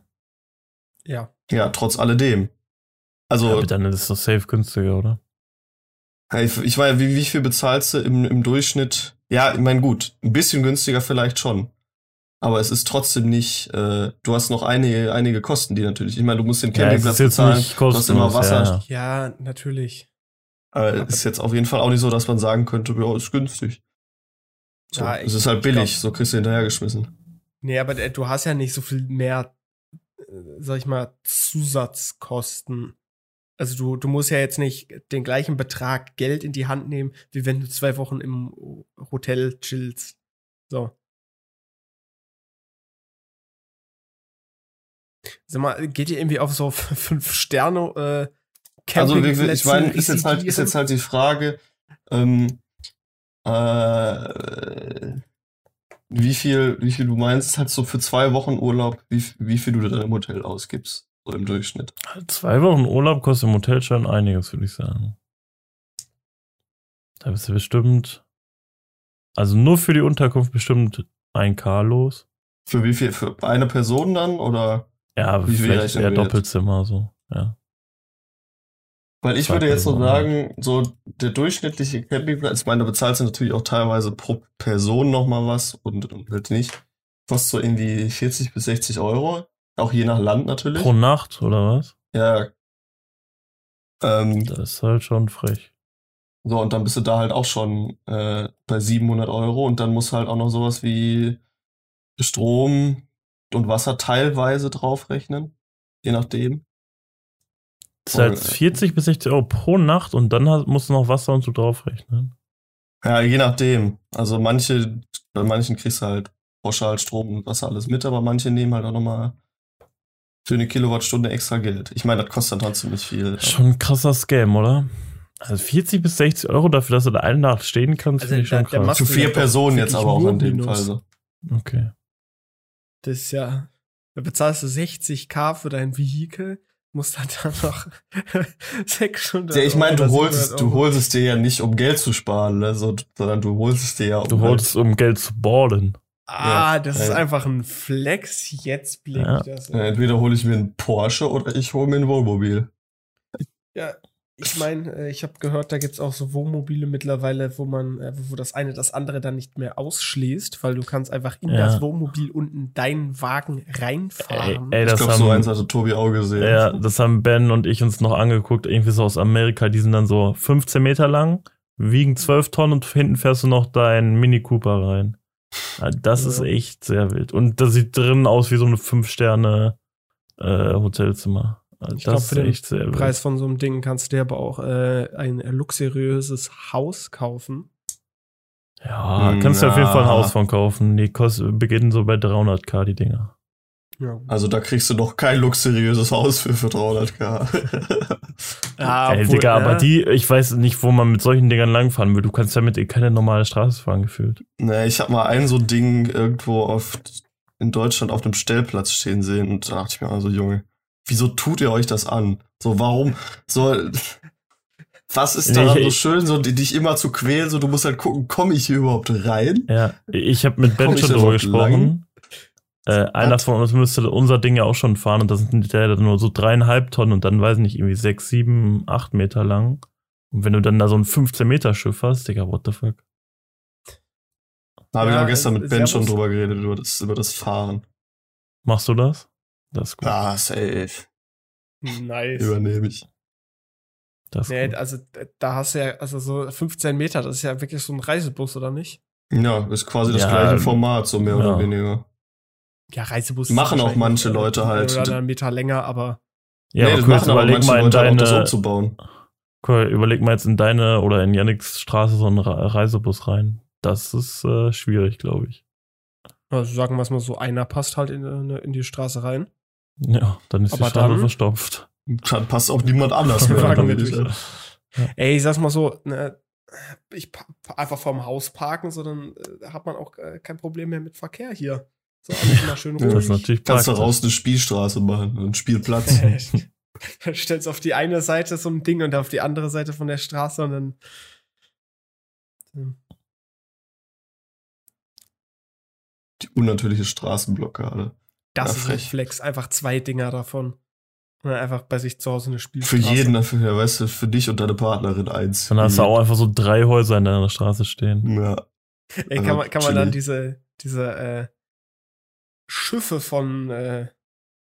Ja. Ja, trotz alledem. Also, Ja, dann ist es doch safe günstiger, oder? Ich meine, wie, wie viel bezahlst du im, im Durchschnitt? Ja, ich meine, gut, ein bisschen günstiger vielleicht schon. Aber es ist trotzdem nicht, äh, du hast noch einige, einige Kosten, die natürlich, ich meine, du musst den Ja, es Campingplatz jetzt bezahlen, du hast immer. Wasser. Ja, ja. Ja, natürlich. Aber ist jetzt auf jeden Fall auch nicht so, dass man sagen könnte, ja, ist günstig. So, Ja, es ist halt billig, glaub- so kriegst du hinterhergeschmissen. Nee, aber du hast ja nicht so viel mehr, äh, sag ich mal, Zusatzkosten. Also du, du musst ja jetzt nicht den gleichen Betrag Geld in die Hand nehmen, wie wenn du zwei Wochen im Hotel chillst. So. Sag mal, geht ihr irgendwie auf so *laughs* fünf Sterne äh, Also, wie, viel- ich meine, ist jetzt halt, ist jetzt halt die Frage, ähm, äh, wie viel, wie viel du meinst, halt so für zwei Wochen Urlaub, wie, wie viel du dann im Hotel ausgibst, so im Durchschnitt. Zwei Wochen Urlaub kostet im Hotel schon einiges, würde ich sagen. Da bist du bestimmt, also nur für die Unterkunft bestimmt ein K los. Für wie viel? Für eine Person dann? Oder? Ja, Wie viel vielleicht eher? Doppelzimmer so. Ja. Weil ich Zwei würde jetzt so sagen, so der durchschnittliche Campingplatz, ich meine, da bezahlst du natürlich auch teilweise pro Person nochmal was und, und halt nicht. Kostet so irgendwie 40 bis 60 Euro. Auch je nach Land natürlich. Pro Nacht oder was? ja. Ähm, Das ist halt schon frech. so, und dann bist du da halt auch schon äh, bei 700 Euro und dann musst du halt auch noch sowas wie Strom und Wasser teilweise draufrechnen. Je nachdem. Das ist halt Voll. 40 bis 60 Euro pro Nacht und dann musst du noch Wasser und so draufrechnen. Ja, je nachdem. Also manche, bei manchen kriegst du halt pauschal Strom und Wasser alles mit, aber manche nehmen halt auch nochmal für eine Kilowattstunde extra Geld. Ich meine, das kostet dann trotzdem nicht viel. Schon ein krasser Scam, oder? Also 40 bis 60 Euro dafür, dass du da eine Nacht stehen kannst, Also finde ich schon der krass. Du vier Personen jetzt aber auch in dem Minus. Fall so. Okay. Das ist ja, da bezahlst du 60k für dein Vehikel, musst dann da noch *laughs* 600 Ja, ich meine, du holst, es- 700 du holst es dir ja nicht, um Geld zu sparen, ne? so, sondern du holst es dir ja, um Du holst es, um Geld zu ballen. Ah, Ja, das ist ja. einfach ein Flex. Jetzt blick Ja. ich das. halt, äh, entweder hole ich mir einen Porsche oder ich hole mir ein Wohnmobil. Ja, ich meine, äh, ich habe gehört, da gibt's auch so Wohnmobile mittlerweile, wo man, äh, wo das eine das andere dann nicht mehr ausschließt, weil du kannst einfach in Ja. das Wohnmobil unten deinen Wagen Ey, reinfahren. ey Ich das glaube, haben, so eins hatte Tobi auch gesehen. ja, das haben Ben und ich uns noch angeguckt, irgendwie so aus Amerika. Die sind dann so 15 Meter lang, wiegen 12 Tonnen und hinten fährst du noch deinen Mini Cooper rein. Ja, Das ist Ja. echt sehr wild. Und das sieht drinnen aus wie so eine 5-Sterne äh, Hotelzimmer. Also Ich glaub, das für ist den echt sehr wild. Preis von so einem Ding kannst du dir aber auch äh, ein luxuriöses Haus kaufen. Ja, kannst du auf jeden Fall ein. Haus von kaufen. Die kosten, beginnen so bei 300k, die Dinger. Ja, Also da kriegst du noch kein luxuriöses Haus für, für 300k. *laughs* ja Ey, Digga, aber ne? die, ich weiß nicht, wo man mit solchen Dingern langfahren will. Du kannst damit eh keine normale Straße fahren, gefühlt. ne, ich habe mal ein so Ding irgendwo auf, in Deutschland auf einem Stellplatz stehen sehen und da dachte ich mir also, Junge, wieso tut ihr euch das an? So, warum? So, was ist daran Nee, so ich- schön, so die- dich immer zu quälen? So, du musst halt gucken, komme ich hier überhaupt rein? Ja, ich habe mit Ben ich schon drüber gesprochen. Äh, einer von uns müsste unser Ding ja auch schon fahren und das sind der nur so dreieinhalb Tonnen und dann weiß ich nicht, irgendwie sechs, sieben, acht Meter lang. Und wenn du dann da so ein 15 Meter Schiff hast, Digga, what the fuck? Da habe Ja, ich auch gestern mit Ben schon drüber geredet, über das, über das Fahren. Machst du das? Das ist gut. Ah, safe. Nice. Übernehme ich. Das ist Nee, gut. also da hast du ja, also so 15 Meter, das ist ja wirklich so ein Reisebus, oder nicht? Ja, ist quasi das Ja, gleiche Format, so mehr ja. oder weniger. Ja, Reisebus. Machen ist auch manche äh, Leute halt. Oder einen Meter länger, aber Ja, nee, aber aber überleg mal in Leute auch, das deine, umzubauen. cool, überleg mal jetzt in deine oder in Yannicks Straße so einen Re- Reisebus rein. Das ist äh, schwierig, glaube ich. also sagen wir es mal so, einer passt halt in, in, in die Straße rein. Ja, dann ist Aber die Straße dann- verstopft. Dann passt auch niemand anders *laughs* Wir mehr. fragen natürlich. sagen. Ey, ich sag's mal so, ne, ich einfach vorm Haus parken, so dann äh, hat man auch äh, kein Problem mehr mit Verkehr hier. So, alles immer schön Ja, ruhig. Das ist natürlich Kannst du raus eine Spielstraße machen, einen Spielplatz. *laughs* dann stellst du auf die eine Seite so ein Ding und auf die andere Seite von der Straße und dann. Die unnatürliche Straßenblockade. Das Ja, ist ein frech. Flex. Einfach zwei Dinger davon. Und dann einfach bei sich zu Hause eine Für Spielstraße. jeden, dafür, ja, weißt du, für dich und deine Partnerin eins. Dann hast du auch einfach so drei Häuser in deiner Straße stehen. Ja. Ey, kann man, kann man dann diese, diese äh, Schiffe von, äh,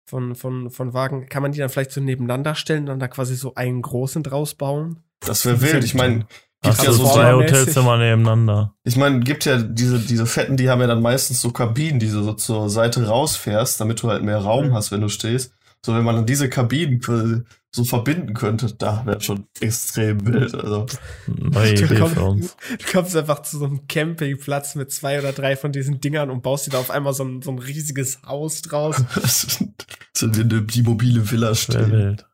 von, von, von Wagen, kann man die dann vielleicht so nebeneinander stellen und dann da quasi so einen großen draus bauen? Das wäre wild. Ich meine, gibt ja so, zwei. Hotelzimmer nebeneinander. ich meine, gibt ja diese, diese Fetten, die haben ja dann meistens so Kabinen, die du so zur Seite rausfährst, damit du halt mehr Raum Mhm. hast, wenn du stehst. So, wenn man dann diese Kabinen so verbinden könnte, da wäre schon extrem wild. Also, Neue Du Idee kommst- für uns. Du kommst einfach zu so einem Campingplatz mit zwei oder drei von diesen Dingern und baust dir da auf einmal so ein, so ein riesiges Haus draus. *laughs* sind wir in die mobile Villa stehen. wild.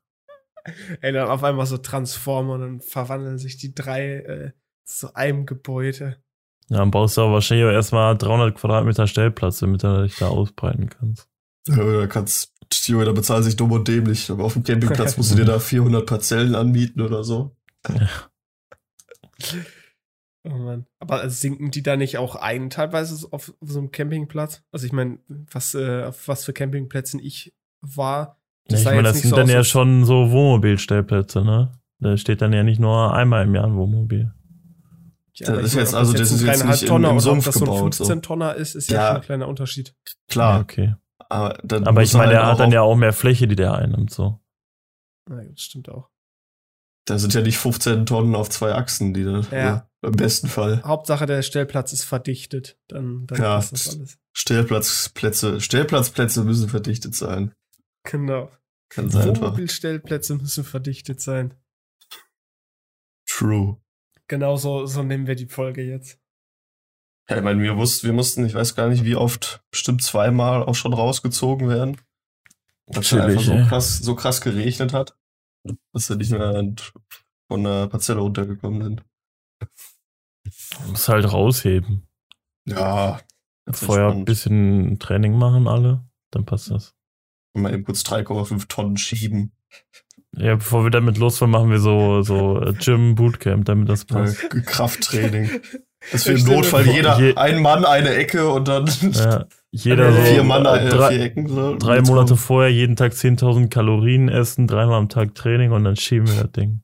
Ey, dann auf einmal so Transformer und dann verwandeln sich die drei äh, zu einem Gebäude. Ja, dann brauchst du aber wahrscheinlich auch erstmal 300 Quadratmeter Stellplatz, damit du dich da ausbreiten kannst. Ja, da kannst, Junge, da bezahlen sich dumm und dämlich. Aber auf dem Campingplatz musst du dir da *laughs* 400 Parzellen anmieten oder so. Oh Mann. Aber sinken die da nicht auch ein, teilweise auf, auf so einem Campingplatz? Also ich meine, was, äh, auf was für Campingplätzen ich war. Ja, das ich sah meine, das sind so dann ja schon so Wohnmobilstellplätze, ne? Da steht dann ja nicht nur einmal im Jahr ein Wohnmobil. Ja, Das ist ich meine, jetzt- ob also das das jetzt ist ein jetzt nicht im- Tonner im oder ob Sumpf das so ein gebaut, so. 15 Tonner ist, ist ja, Ja. schon ein kleiner Unterschied. Klar, Ja, okay. Aber, dann Aber ich meine, halt der hat dann ja auch mehr Fläche, die der einnimmt, so. Na gut, das stimmt auch. Da sind ja nicht 15 Tonnen auf zwei Achsen, die da, Ja. also im besten Fall. Hauptsache der Stellplatz ist verdichtet. Dann, dann Ja. passt das alles. Stellplatzplätze, Stellplatzplätze müssen verdichtet sein. Genau. Ganz einfach. Wohnmobilstellplätze müssen verdichtet sein. True. Genau so, so nehmen wir die Folge jetzt. Ja, ich meine, wir wussten, wir mussten, ich weiß gar nicht, wie oft, bestimmt zweimal auch schon rausgezogen werden. Weil es einfach so krass, so krass geregnet hat, dass wir nicht mehr von der Parzelle runtergekommen sind. Muss halt rausheben. Ja. Vorher ein bisschen Training machen alle, dann passt das. Mal eben kurz 3,5 Tonnen schieben. Ja, bevor wir damit losfahren, machen wir so, so äh, Gym Bootcamp, damit das Äh, passt. Krafttraining. *laughs* Dass wir im Notfall vor, jeder, je- ein Mann, eine Ecke und dann Ja, *laughs* jeder so vier Mann, äh, drei, vier Ecken. So. drei Monate vorher jeden Tag 10.000 Kalorien essen, dreimal am Tag Training und dann schieben wir das Ding.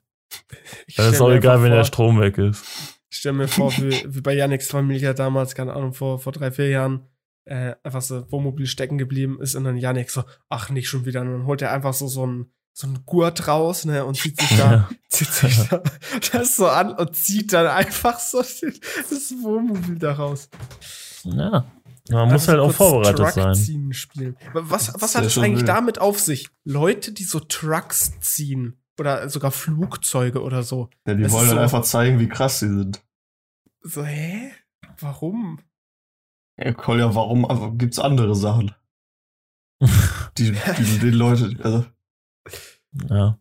Ich Dann ist auch egal, wenn der Strom weg ist. Ich stelle mir vor, wie, wie bei Yannicks Familie damals, keine Ahnung, vor, vor drei, vier Jahren, äh, einfach so Wohnmobil stecken geblieben ist und dann Yannick so, ach, nicht schon wieder. Und dann holt er einfach so, so ein, so ein Gurt raus, ne, und zieht sich *laughs* da, Ja. zieht sich da das so an und zieht dann einfach so das Wohnmobil da raus. Ja. Man muss halt auch vorbereitet Truck sein. Ziehen spielen. Was, was hat es eigentlich wild. damit auf sich? Leute, die so Trucks ziehen oder sogar Flugzeuge oder so. Ja, die Das wollen so- einfach zeigen, wie krass sie sind. So, hä? Warum? Ja, Kolja, warum aber gibt's andere Sachen? *laughs* Die, die, die Leute, also, Ja.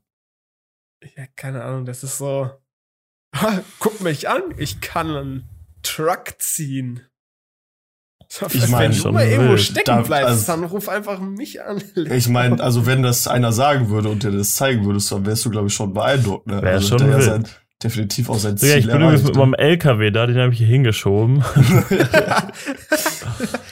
Ja, keine Ahnung, das ist so. "Ha, Guck mich an, ich kann einen Truck ziehen. Ich mein, wenn du schon mal irgendwo stecken Da- bleibst, also- dann ruf einfach mich an. ich meine, also wenn das einer sagen würde und dir das zeigen würdest, dann wärst du, glaube ich, schon beeindruckt. Ne? Wär also, schon der ja sein, definitiv auch sein Ziel ich bin übrigens mit meinem LKW da, den habe ich hier hingeschoben. *laughs* *laughs* *laughs*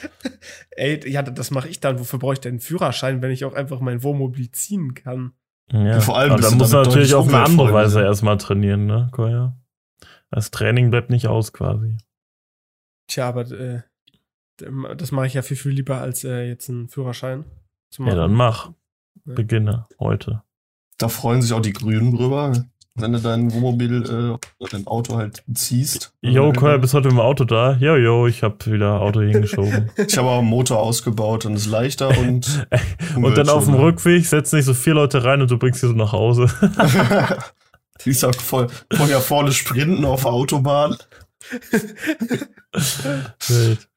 Ey, ja, das mache ich dann. Wofür brauche ich denn einen Führerschein, wenn ich auch einfach mein Wohnmobil ziehen kann? Ja, vor allem aber da du muss man damit natürlich auf eine andere. Weise erstmal trainieren, ne, Koya? Das Training bleibt nicht aus quasi. Tja, aber äh, das mache ich ja viel, viel lieber, als äh, jetzt einen Führerschein zu Ja, machen. dann mach. Ja. Beginne heute. Da freuen sich auch die Grünen drüber, wenn du dein Wohnmobil äh, oder dein Auto halt ziehst. Jo, Koya, bist heute im Auto da? Jo, jo, ich hab wieder Auto hingeschoben. *laughs* Ich habe auch einen Motor ausgebaut, dann ist leichter und *laughs* und dann auf dem umweltschonender. Rückweg setzen sich so vier Leute rein und du bringst sie so nach Hause. Die ist auch voll, ja vorne sprinten auf der Autobahn. Wild.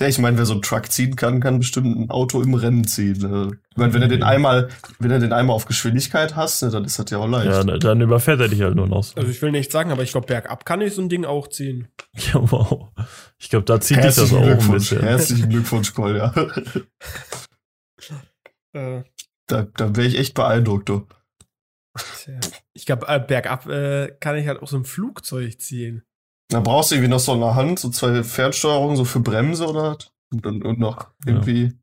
Ja, ich meine, wer so einen Truck ziehen kann, kann bestimmt ein Auto im Rennen ziehen. ne? Ich meine, wenn du den einmal, wenn du den einmal auf Geschwindigkeit hast, ne, dann ist das ja auch leicht. Ja, ne, dann überfährt er dich halt nur noch so. Also ich will nicht sagen, aber ich glaube, bergab kann ich so ein Ding auch ziehen. Ja, wow. Ich glaube, da zieht dich das auch ein bisschen. herzlichen Glückwunsch, Kolja. *laughs* Äh, Da, da wäre ich echt beeindruckt, du. tja. Ich glaube, äh, bergab äh, kann ich halt auch so ein Flugzeug ziehen. Da brauchst du irgendwie noch so eine Hand, so zwei Fernsteuerungen, so für Bremse oder was. und, und, und noch irgendwie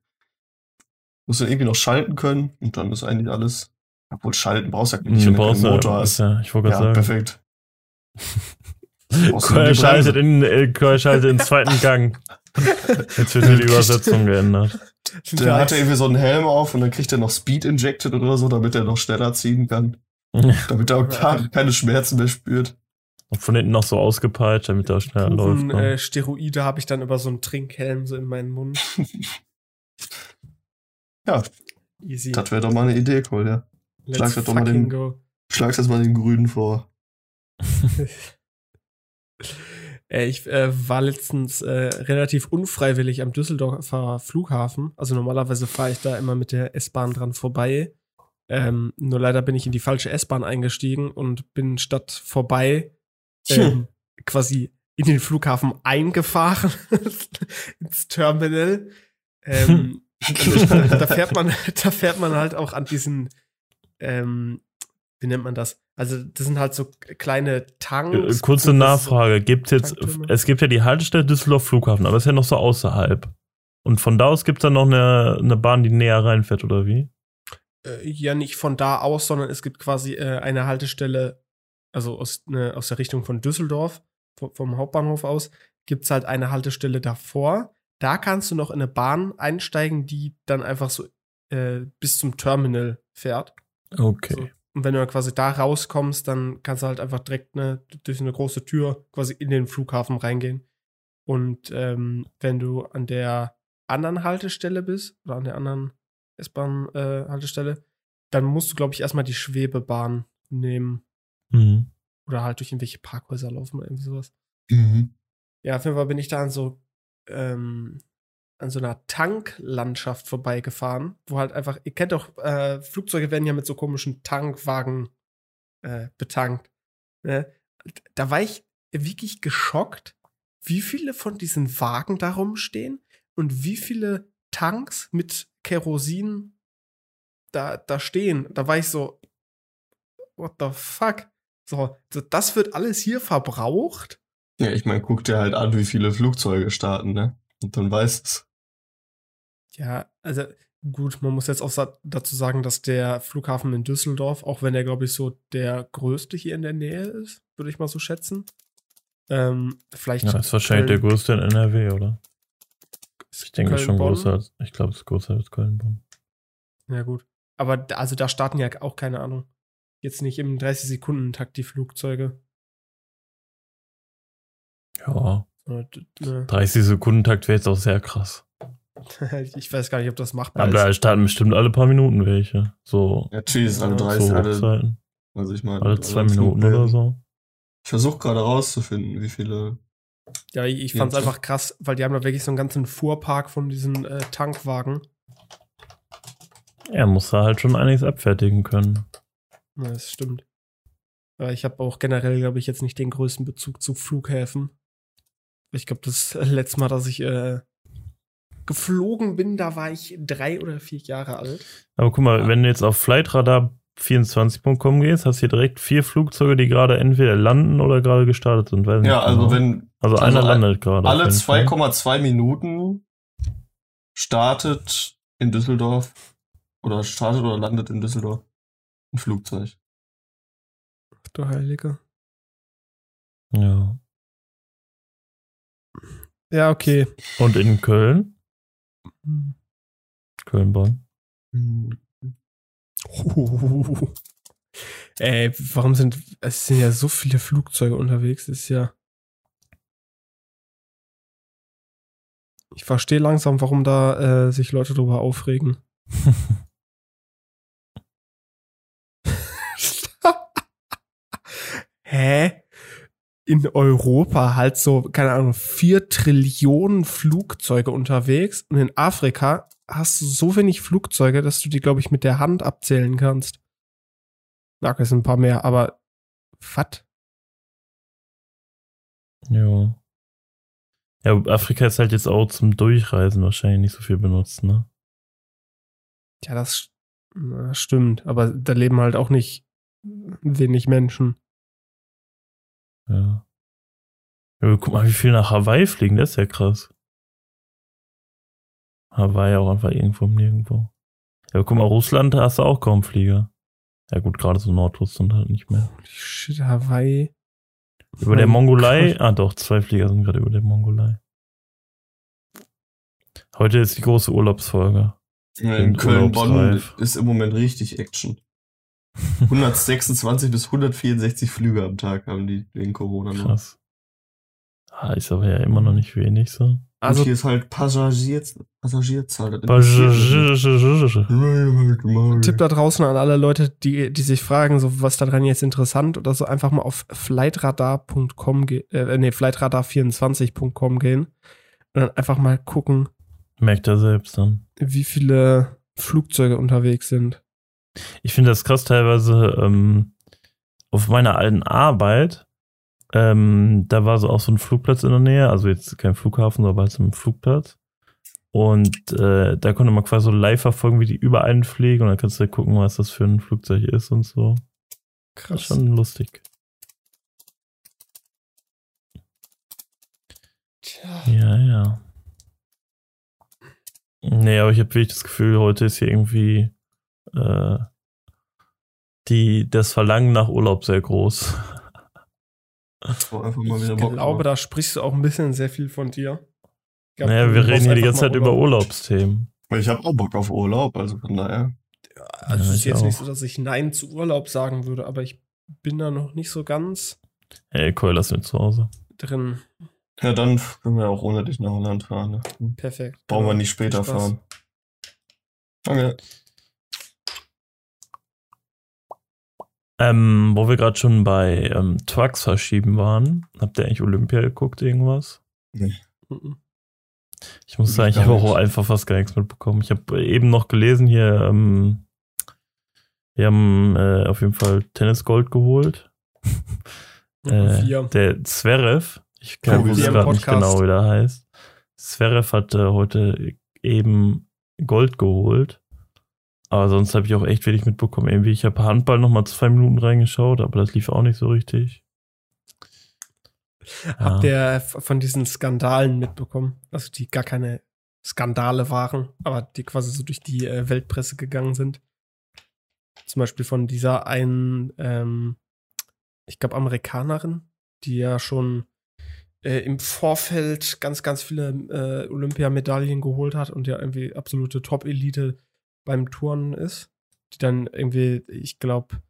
musst du irgendwie noch schalten können und dann ist eigentlich alles. Obwohl schalten brauchst du ja nicht, wenn du keinen Motor ist hast. Ja, ich wollte Ja, gerade sagen. perfekt. *laughs* Koya die schaltet, in, äh, schaltet in den zweiten Gang. Jetzt wird hier die *laughs* Übersetzung geändert. Der hatte irgendwie so einen Helm auf und dann kriegt er noch Speed injected oder so, damit er noch schneller ziehen kann. *laughs* Damit er auch gar keine Schmerzen mehr spürt. Und von hinten noch so ausgepeitscht, damit er schneller läuft. Ne? äh, Steroide habe ich dann über so einen Trinkhelm so in meinen Mund. *laughs* Ja, Easy. das wäre doch mal eine Idee, cool, ja. Let's schlag das doch mal den- go. Schlag das mal den Grünen vor. *laughs* Ich äh, war letztens äh, relativ unfreiwillig am Düsseldorfer Flughafen. Also normalerweise fahre ich da immer mit der S-Bahn dran vorbei. Ähm, nur leider bin ich in die falsche S-Bahn eingestiegen und bin statt vorbei ähm, quasi in den Flughafen eingefahren *laughs* ins Terminal. Ähm, *laughs* da fährt man, da fährt man halt auch an diesen, ähm, wie nennt man das? Also das sind halt so kleine Tanks. Äh, kurze Nachfrage, gibt jetzt, Tanktürme. es gibt ja die Haltestelle Düsseldorf Flughafen, aber ist ja noch so außerhalb. Und von da aus gibt es dann noch eine, eine Bahn, die näher reinfährt, oder wie? Äh, ja, nicht von da aus, sondern es gibt quasi äh, eine Haltestelle, also aus, ne, aus der Richtung von Düsseldorf, vom, Hauptbahnhof aus, gibt es halt eine Haltestelle davor. Da kannst du noch in eine Bahn einsteigen, die dann einfach so äh, bis zum Terminal fährt. Okay. So. Und wenn du dann quasi da rauskommst, dann kannst du halt einfach direkt ne, durch eine große Tür quasi in den Flughafen reingehen. Und ähm, wenn du an der anderen Haltestelle bist oder an der anderen S-Bahn-Haltestelle, dann musst du, glaube ich, erstmal die Schwebebahn nehmen Mhm. oder halt durch irgendwelche Parkhäuser laufen oder irgendwie sowas. Mhm. Ja, auf jeden Fall bin ich da an so, ähm, an so einer Tanklandschaft vorbeigefahren, wo halt einfach, ihr kennt doch, äh, Flugzeuge werden ja mit so komischen Tankwagen äh, betankt. Ne? Da war ich wirklich geschockt, wie viele von diesen Wagen da rumstehen und wie viele Tanks mit Kerosin da, da stehen. Da war ich so, what the fuck? So, das wird alles hier verbraucht? Ja, ich meine, guck dir halt an, wie viele Flugzeuge starten, ne? Und dann weißt es. Ja, also gut, man muss jetzt auch dazu sagen, dass der Flughafen in Düsseldorf, auch wenn er, glaube ich, so der größte hier in der Nähe ist, würde ich mal so schätzen. Ähm, vielleicht. Ja, ist wahrscheinlich der Köln- größte in NRW, oder? Ich denke Köln, schon Bonn. größer als, ich glaube, es ist größer als Köln-Bonn. Ja, gut. Aber also da starten ja auch keine Ahnung. Jetzt nicht im 30-Sekunden-Takt die Flugzeuge. Ja, Sondern, d- ne. 30 Sekunden Takt wäre jetzt auch sehr krass. *laughs* ich weiß gar nicht, ob das machbar Aber da ist. starten bestimmt alle paar Minuten welche. So, Ja, tschüss, alle Ja, so 30, alle, also ich meine. Alle zwei Minuten oder so. Ich versuche gerade rauszufinden, wie viele. Ja, ich, ich fand's Ja. einfach krass, weil die haben da wirklich so einen ganzen Fuhrpark von diesen äh, Tankwagen. Er muss da halt schon einiges abfertigen können. Ja, das stimmt. Aber ich habe auch generell, glaube ich, jetzt nicht den größten Bezug zu Flughäfen. Ich glaube, das letzte Mal, dass ich äh, geflogen bin, da war ich drei oder vier Jahre alt. Aber guck mal, wenn du jetzt auf flightradar24.com gehst, hast du hier direkt vier Flugzeuge, die gerade entweder landen oder gerade gestartet sind. Weiß nicht Ja, also genau. wenn Also, also einer landet gerade. alle auf jeden Fall. 2,2 Minuten startet in Düsseldorf oder startet oder landet in Düsseldorf ein Flugzeug. Ach, Du Heilige. Ja. Ja, okay. Und in Köln? Köln-Bonn. *laughs* Ey, warum sind es sind ja so viele Flugzeuge unterwegs? Ist ja. Ich verstehe langsam, warum da äh, sich Leute drüber aufregen. *laughs* Hä? In Europa halt so, keine Ahnung, vier Trillionen Flugzeuge unterwegs und in Afrika hast du so wenig Flugzeuge, dass du die, glaube ich, mit der Hand abzählen kannst. Na, es sind ein paar mehr, aber was? Ja. Ja, Afrika ist halt jetzt auch zum Durchreisen wahrscheinlich nicht so viel benutzt, ne? Ja, das na, stimmt, aber da leben halt auch nicht wenig Menschen. Ja. ja. Guck mal, wie viel nach Hawaii fliegen, das ist ja krass. Hawaii auch einfach irgendwo im Nirgendwo. Ja, guck mal, Russland, da hast du auch kaum Flieger. Ja gut, gerade so Nordrussland halt nicht mehr. Holy shit, Hawaii. Über der Mongolei, ah doch, zwei Flieger sind gerade über der Mongolei. Heute ist die große Urlaubsfolge. Ja, in Köln-Bonn ist im Moment richtig Action. 126 bis 164 Flüge am Tag haben die wegen Corona noch. Krass. Ah, ist aber ja immer noch nicht wenig so. Also, Und hier ist halt Passagier, Passagierzahl. Das *laughs* Tipp da draußen an alle Leute, die, die sich fragen, so was daran jetzt interessant oder so, einfach mal auf flightradar.com, äh, nee, flightradar24.com gehen und dann einfach mal gucken, Merkt er selbst dann. wie viele Flugzeuge unterwegs sind. Ich finde das krass teilweise ähm, auf meiner alten Arbeit. Ähm, da war so auch so ein Flugplatz in der Nähe, also jetzt kein Flughafen, aber halt so ein Flugplatz. Und äh, da konnte man quasi so live verfolgen, wie die über einen fliegen und dann kannst du halt gucken, was das für ein Flugzeug ist und so. Krass. schon lustig. Tja. Ja, ja. Nee, aber ich habe wirklich das Gefühl, heute ist hier irgendwie äh, die, das Verlangen nach Urlaub sehr groß. Ich Bock glaube, da sprichst du auch ein bisschen sehr viel von dir. Ich glaub, naja, wir reden hier die ganze Zeit über Urlaub. Urlaubsthemen. Ich habe auch Bock auf Urlaub, also von daher. Also Ja, es ist ich jetzt nicht auch. so, dass ich Nein zu Urlaub sagen würde, aber ich bin da noch nicht so ganz Hey, Coil, lass mich zu Hause. drin. Ja, dann können wir auch ohne dich nach Holland fahren. Ne? Perfekt. Brauchen wir Genau. nicht später fahren. Okay. Ähm, wo wir gerade schon bei ähm, Trucks verschieben waren, habt ihr eigentlich Olympia geguckt, irgendwas? Mhm. Ich muss Ich sagen, ich habe auch einfach fast gar nichts mitbekommen. Ich habe eben noch gelesen hier, ähm, wir haben äh, auf jeden Fall Tennisgold geholt. *laughs* Äh, der Zverev, ich kann es gerade nicht genau, wie der heißt. Zverev hat äh, heute eben Gold geholt. Aber sonst habe ich auch echt wenig mitbekommen. Irgendwie, ich habe Handball noch mal zwei Minuten reingeschaut, aber das lief auch nicht so richtig. Habt ihr von diesen Skandalen mitbekommen? Also die gar keine Skandale waren, aber die quasi so durch die äh, Weltpresse gegangen sind. Zum Beispiel von dieser einen, ähm, ich glaube, Amerikanerin, die ja schon äh, im Vorfeld ganz, ganz viele äh, Olympiamedaillen geholt hat und ja irgendwie absolute Top-Elite beim Turnen ist. Die dann irgendwie, ich glaube,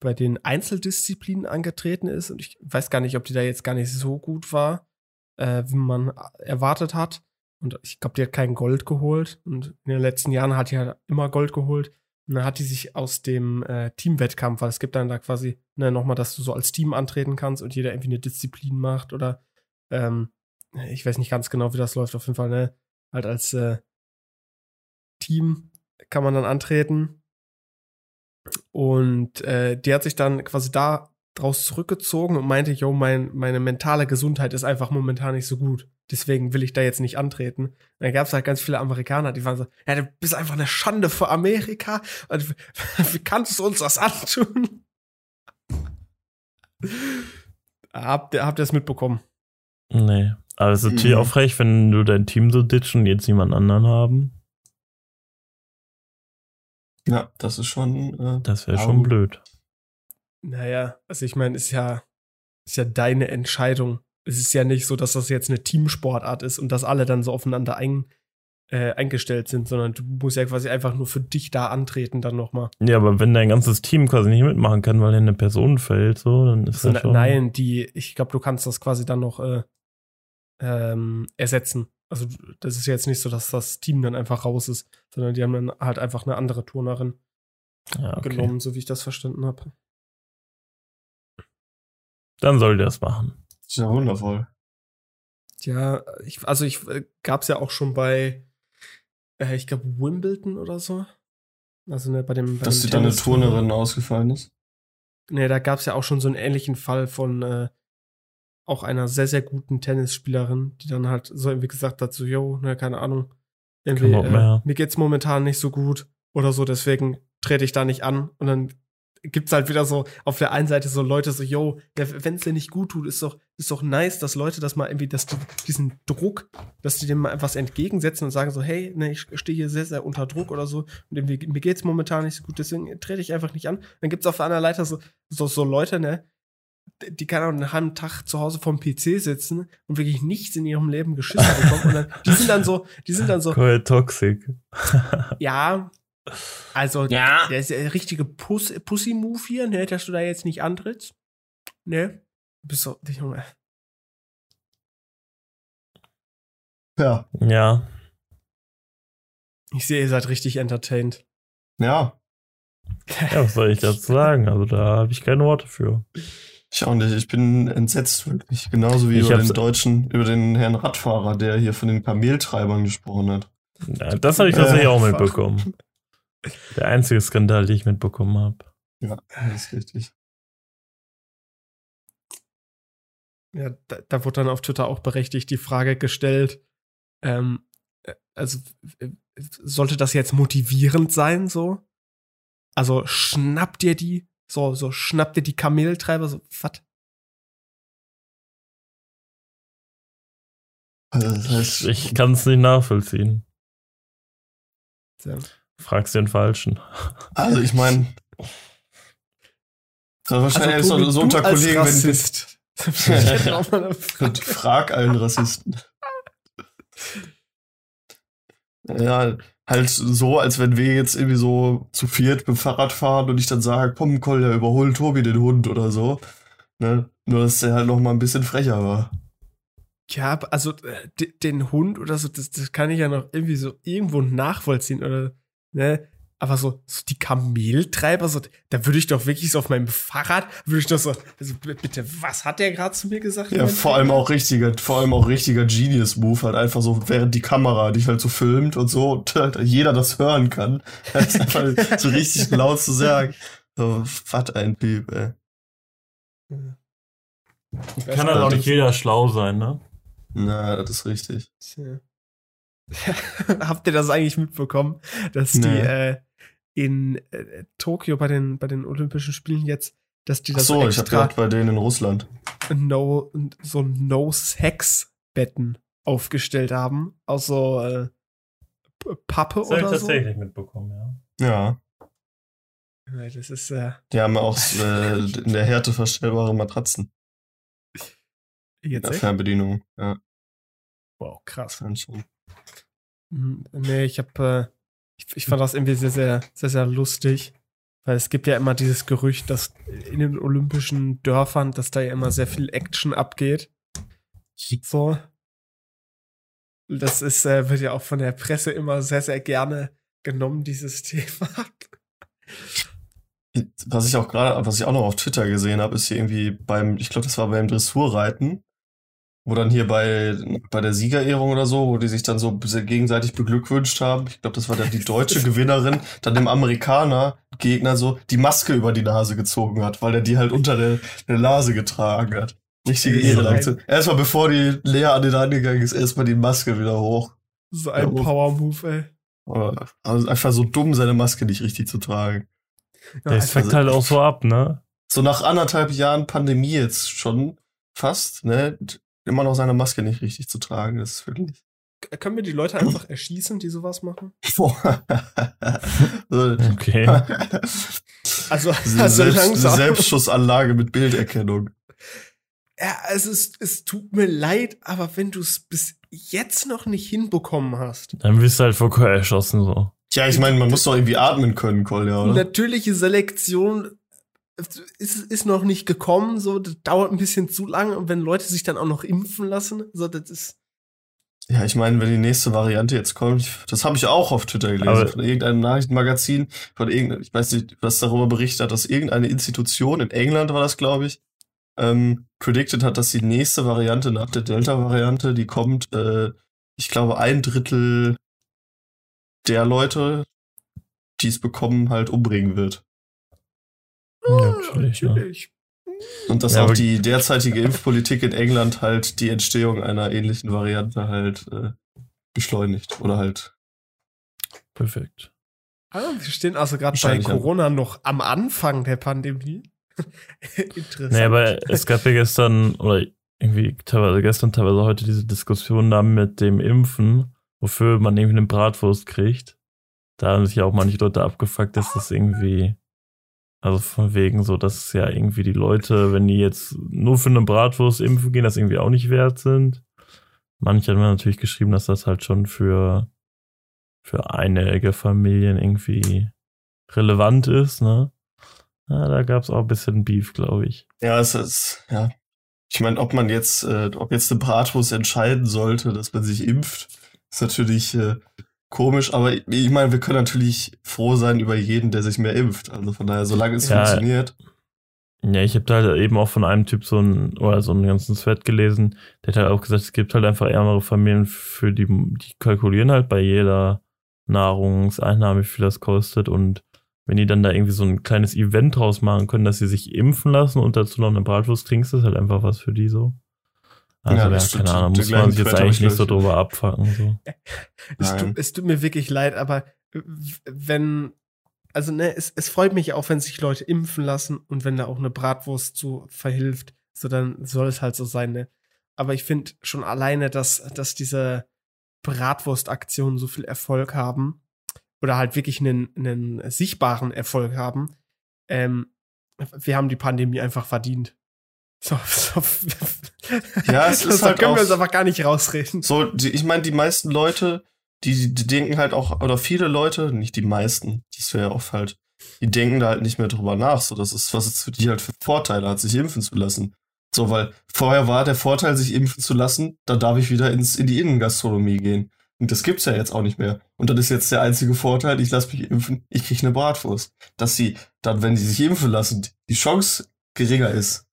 bei den Einzeldisziplinen angetreten ist und ich weiß gar nicht, ob die da jetzt gar nicht so gut war, äh, wie man erwartet hat. Und ich glaube, die hat kein Gold geholt und in den letzten Jahren hat die halt immer Gold geholt. Und dann hat die sich aus dem äh, Teamwettkampf, weil es gibt dann da quasi ne, nochmal, dass du so als Team antreten kannst und jeder irgendwie eine Disziplin macht oder ähm, ich weiß nicht ganz genau, wie das läuft, auf jeden Fall, ne? Halt als äh, Team kann man dann antreten. Und äh, die hat sich dann quasi da draus zurückgezogen und meinte, yo, mein, meine mentale Gesundheit ist einfach momentan nicht so gut. Deswegen will ich da jetzt nicht antreten. Und dann gab es halt ganz viele Amerikaner, die waren so, ja, du bist einfach eine Schande für Amerika. Und *laughs* wie kannst du uns das antun? habt ihr habt ihr das mitbekommen? Nee. Aber es ist natürlich Mhm. auch frech, wenn du dein Team so ditchen und jetzt niemand anderen haben. Ja, das ist schon. Äh, Das wäre schon blöd. Naja, also ich meine, ist ja, ist ja deine Entscheidung. Es ist ja nicht so, dass das jetzt eine Teamsportart ist und dass alle dann so aufeinander ein, äh, eingestellt sind, sondern du musst ja quasi einfach nur für dich da antreten dann nochmal. Ja, aber wenn dein ganzes Team quasi nicht mitmachen kann, weil dir eine Person fällt, so, dann ist So, das schon. nein, die, ich glaube, du kannst das quasi dann noch äh, ähm, ersetzen. Also das ist jetzt nicht so, dass das Team dann einfach raus ist, sondern die haben dann halt einfach eine andere Turnerin Ja, okay. genommen, so wie ich das verstanden habe. Dann soll der das machen. ist ja wundervoll. Ja, ich, also ich äh, gab's ja auch schon bei, äh, ich glaube, Wimbledon oder so. Also ne, bei dem. Bei Dass dir deine Tennisturnier. Turnerin ausgefallen ist. Nee, da gab's ja auch schon so einen ähnlichen Fall von äh, auch einer sehr, sehr guten Tennisspielerin, die dann halt so irgendwie gesagt hat, so, yo, ne, keine Ahnung. Irgendwie, äh, mir geht's momentan nicht so gut oder so, deswegen trete ich da nicht an. Und dann gibt's halt wieder so auf der einen Seite so Leute so, yo, wenn es dir nicht gut tut, ist doch, ist doch nice, dass Leute das mal irgendwie, dass die diesen Druck, dass die dem mal etwas entgegensetzen und sagen so, hey, ne, ich stehe hier sehr, sehr unter Druck oder so und irgendwie, mir geht's momentan nicht so gut, deswegen trete ich einfach nicht an. Dann gibt's auf der anderen Seite so, so, so Leute, ne, die kann auch einen halben Tag zu Hause vom PC sitzen und wirklich nichts in ihrem Leben geschissen bekommen. Und dann, die sind dann so, die sind dann so, Cool, toxic. *laughs* ja, also Ja. der ist der richtige Puss, Pussy-Move hier, ne, dass du da jetzt nicht antrittst. Ne? Du bist so, Junge. Ja. Ja. Ich sehe, ihr seid richtig entertained. Ja. Ja, was soll ich dazu sagen? Also da habe ich keine Worte für. Ich auch nicht. Ich bin entsetzt wirklich. Genauso wie Ich über den Deutschen, über den Herrn Radfahrer, der hier von den Kameltreibern gesprochen hat. Ja, das habe ich tatsächlich Äh, auch fuck. mitbekommen. Der einzige Skandal, den ich mitbekommen habe. Ja, das ist richtig. Ja, da, da wurde dann auf Twitter auch berechtigt die Frage gestellt, ähm, äh, also sollte das jetzt motivierend sein, so? Also schnapp dir die So, so schnappt dir die Kameltreiber, so, was? Also heißt, Ich kann es nicht nachvollziehen. Fragst den Falschen. also ich meine, so wahrscheinlich ist Tobi, so, unter du Kollegen, wenn. *laughs* Ich eine Und Frage. frag allen Rassisten. Ja, halt so, als wenn wir jetzt irgendwie so zu viert dem Fahrrad fahren und ich dann sage, komm, Kolja, überhol Tobi den Hund oder so. Ne? Nur, dass der halt noch mal ein bisschen frecher war. Ja, also äh, den Hund oder so, das, das kann ich ja noch irgendwie so irgendwo nachvollziehen oder ne. Aber so, so die Kameltreiber, so, da würde ich doch wirklich so auf meinem Fahrrad, würde ich doch so, also bitte, was hat der gerade zu mir gesagt? Ja, vor allem auch richtiger, vor allem auch richtiger Genius-Move, halt einfach so, während die Kamera dich halt so filmt und so, und halt jeder das hören kann, *laughs* halt einfach so richtig laut zu sagen. So, was ein Typ, ey. Kann halt auch nicht, jeder schlau sein, ne? Na, das ist richtig. Ja. *laughs* Habt ihr das eigentlich mitbekommen, dass die Nee. äh, in äh, Tokio bei den, bei den Olympischen Spielen jetzt, dass die Ach das so, ich hab extra gehört bei denen in Russland. no, so No-Sex-Betten aufgestellt haben. Aus so äh, Pappe Das habe ich oder so. tatsächlich mitbekommen, ja. Ja. Das ist äh, Die haben auch äh, in der Härte verstellbare Matratzen in jetzt der echt? Fernbedienung. Ja, Wow, krass. dann schon. Mhm, Nee, ich hab, äh, ich, ich fand das irgendwie sehr, sehr, sehr, sehr lustig. Weil es gibt ja immer dieses Gerücht, dass in den olympischen Dörfern, dass da ja immer sehr viel Action abgeht. So. Das ist, äh, wird ja auch von der Presse immer sehr, sehr gerne genommen, dieses *laughs* Thema. Was ich auch gerade, was ich auch noch auf Twitter gesehen habe, ist hier irgendwie beim, ich glaube, das war beim Dressurreiten, wo dann hier bei, bei der Siegerehrung oder so, wo die sich dann so gegenseitig beglückwünscht haben. Ich glaube, das war dann die deutsche *laughs* Gewinnerin, dann dem Amerikaner Gegner so die Maske über die Nase gezogen hat, weil er die halt unter der, der Nase getragen hat. Richtige Ja, Ehre. Erstmal bevor die Lea an den rangegangen ist, erstmal die Maske wieder hoch. So ein Ja, Power-Move, ey. Aber also einfach so dumm, seine Maske nicht richtig zu tragen. Ja, Der fängt halt auch so ab, ne? So nach anderthalb Jahren Pandemie jetzt schon fast, ne? Immer noch seine Maske nicht richtig zu tragen, das ist wirklich. Können wir die Leute einfach erschießen, die sowas machen? *laughs* Okay. *laughs* Also, eine, also Selbst. Selbstschussanlage mit Bilderkennung. Ja, es ist, es tut mir leid, aber wenn du es bis jetzt noch nicht hinbekommen hast, Dann wirst du halt vor Chor erschossen, so. Tja, ich meine, man muss doch irgendwie atmen können, Kolja, oder? natürliche Selektion ist, ist noch nicht gekommen, so, das dauert ein bisschen zu lange und wenn Leute sich dann auch noch impfen lassen, so, das ist, Ja, ich meine, wenn die nächste Variante jetzt kommt, das habe ich auch auf Twitter gelesen, Aber- von irgendeinem Nachrichtenmagazin, von irgendeinem, ich weiß nicht, was darüber berichtet hat, dass irgendeine Institution, in England war das, glaube ich, ähm, predicted hat, dass die nächste Variante nach der Delta-Variante, die kommt, äh, ich glaube, ein Drittel der Leute, die es bekommen, halt umbringen wird. Ja, natürlich, ja. Und dass Ja, auch die derzeitige Impfpolitik in England halt die Entstehung einer ähnlichen Variante halt äh, beschleunigt oder halt Perfekt. Ah, wir stehen also gerade bei. Corona noch am Anfang der Pandemie. *laughs* Interessant. Nee, aber es gab ja gestern, oder irgendwie teilweise gestern, teilweise heute diese Diskussion da mit dem Impfen, wofür man irgendwie eine Bratwurst kriegt. Da haben sich ja auch manche Leute abgefuckt, dass das irgendwie, also von wegen so, dass ja irgendwie die Leute, wenn die jetzt nur für eine Bratwurst impfen gehen, das irgendwie auch nicht wert sind. Manche haben natürlich geschrieben, dass das halt schon für, für einige Familien irgendwie relevant ist, ne? Ja, da gab's auch ein bisschen Beef, glaube ich. Ja, es ist, ja. Ich meine, ob man jetzt, äh, ob jetzt eine Bratwurst entscheiden sollte, dass man sich impft, ist natürlich äh, komisch, aber ich, meine, wir können natürlich froh sein über jeden, der sich mehr impft. Also von daher, solange es Ja. funktioniert. Ja, ich habe da halt eben auch von einem Typ so ein oder so einen ganzen Thread gelesen, der hat halt auch gesagt, es gibt halt einfach ärmere Familien, für die, die kalkulieren halt bei jeder Nahrungseinnahme, wie viel das kostet und wenn die dann da irgendwie so ein kleines Event draus machen können, dass sie sich impfen lassen und dazu noch eine Bratwurst kriegen, ist das halt einfach was für die so. Also Ja, ja, keine. Ahnung, muss man sich jetzt eigentlich ich nicht so drüber abfacken. So. *laughs* Es tut, es tut mir wirklich leid, aber wenn, also ne, es, es freut mich auch, wenn sich Leute impfen lassen und wenn da auch eine Bratwurst zu verhilft, so dann soll es halt so sein, ne? Aber ich finde schon alleine, dass, dass diese Bratwurstaktionen so viel Erfolg haben oder halt wirklich einen, einen sichtbaren Erfolg haben, ähm, wir haben die Pandemie einfach verdient. So, so. Ja, es *laughs* ist halt können wir auch- uns einfach gar nicht rausreden. So, die, ich meine, die meisten Leute, die, die denken halt auch, oder viele Leute, nicht die meisten, das wäre ja oft halt, die denken da halt nicht mehr drüber nach. So, das ist, was es für die halt für Vorteile hat, sich impfen zu lassen. So, weil vorher war der Vorteil, sich impfen zu lassen, dann darf ich wieder ins, in die Innengastronomie gehen. Und das gibt's ja jetzt auch nicht mehr. Und das ist jetzt der einzige Vorteil, ich lasse mich impfen, ich krieg eine Bratwurst. Dass sie dann, wenn sie sich impfen lassen, die Chance geringer ist,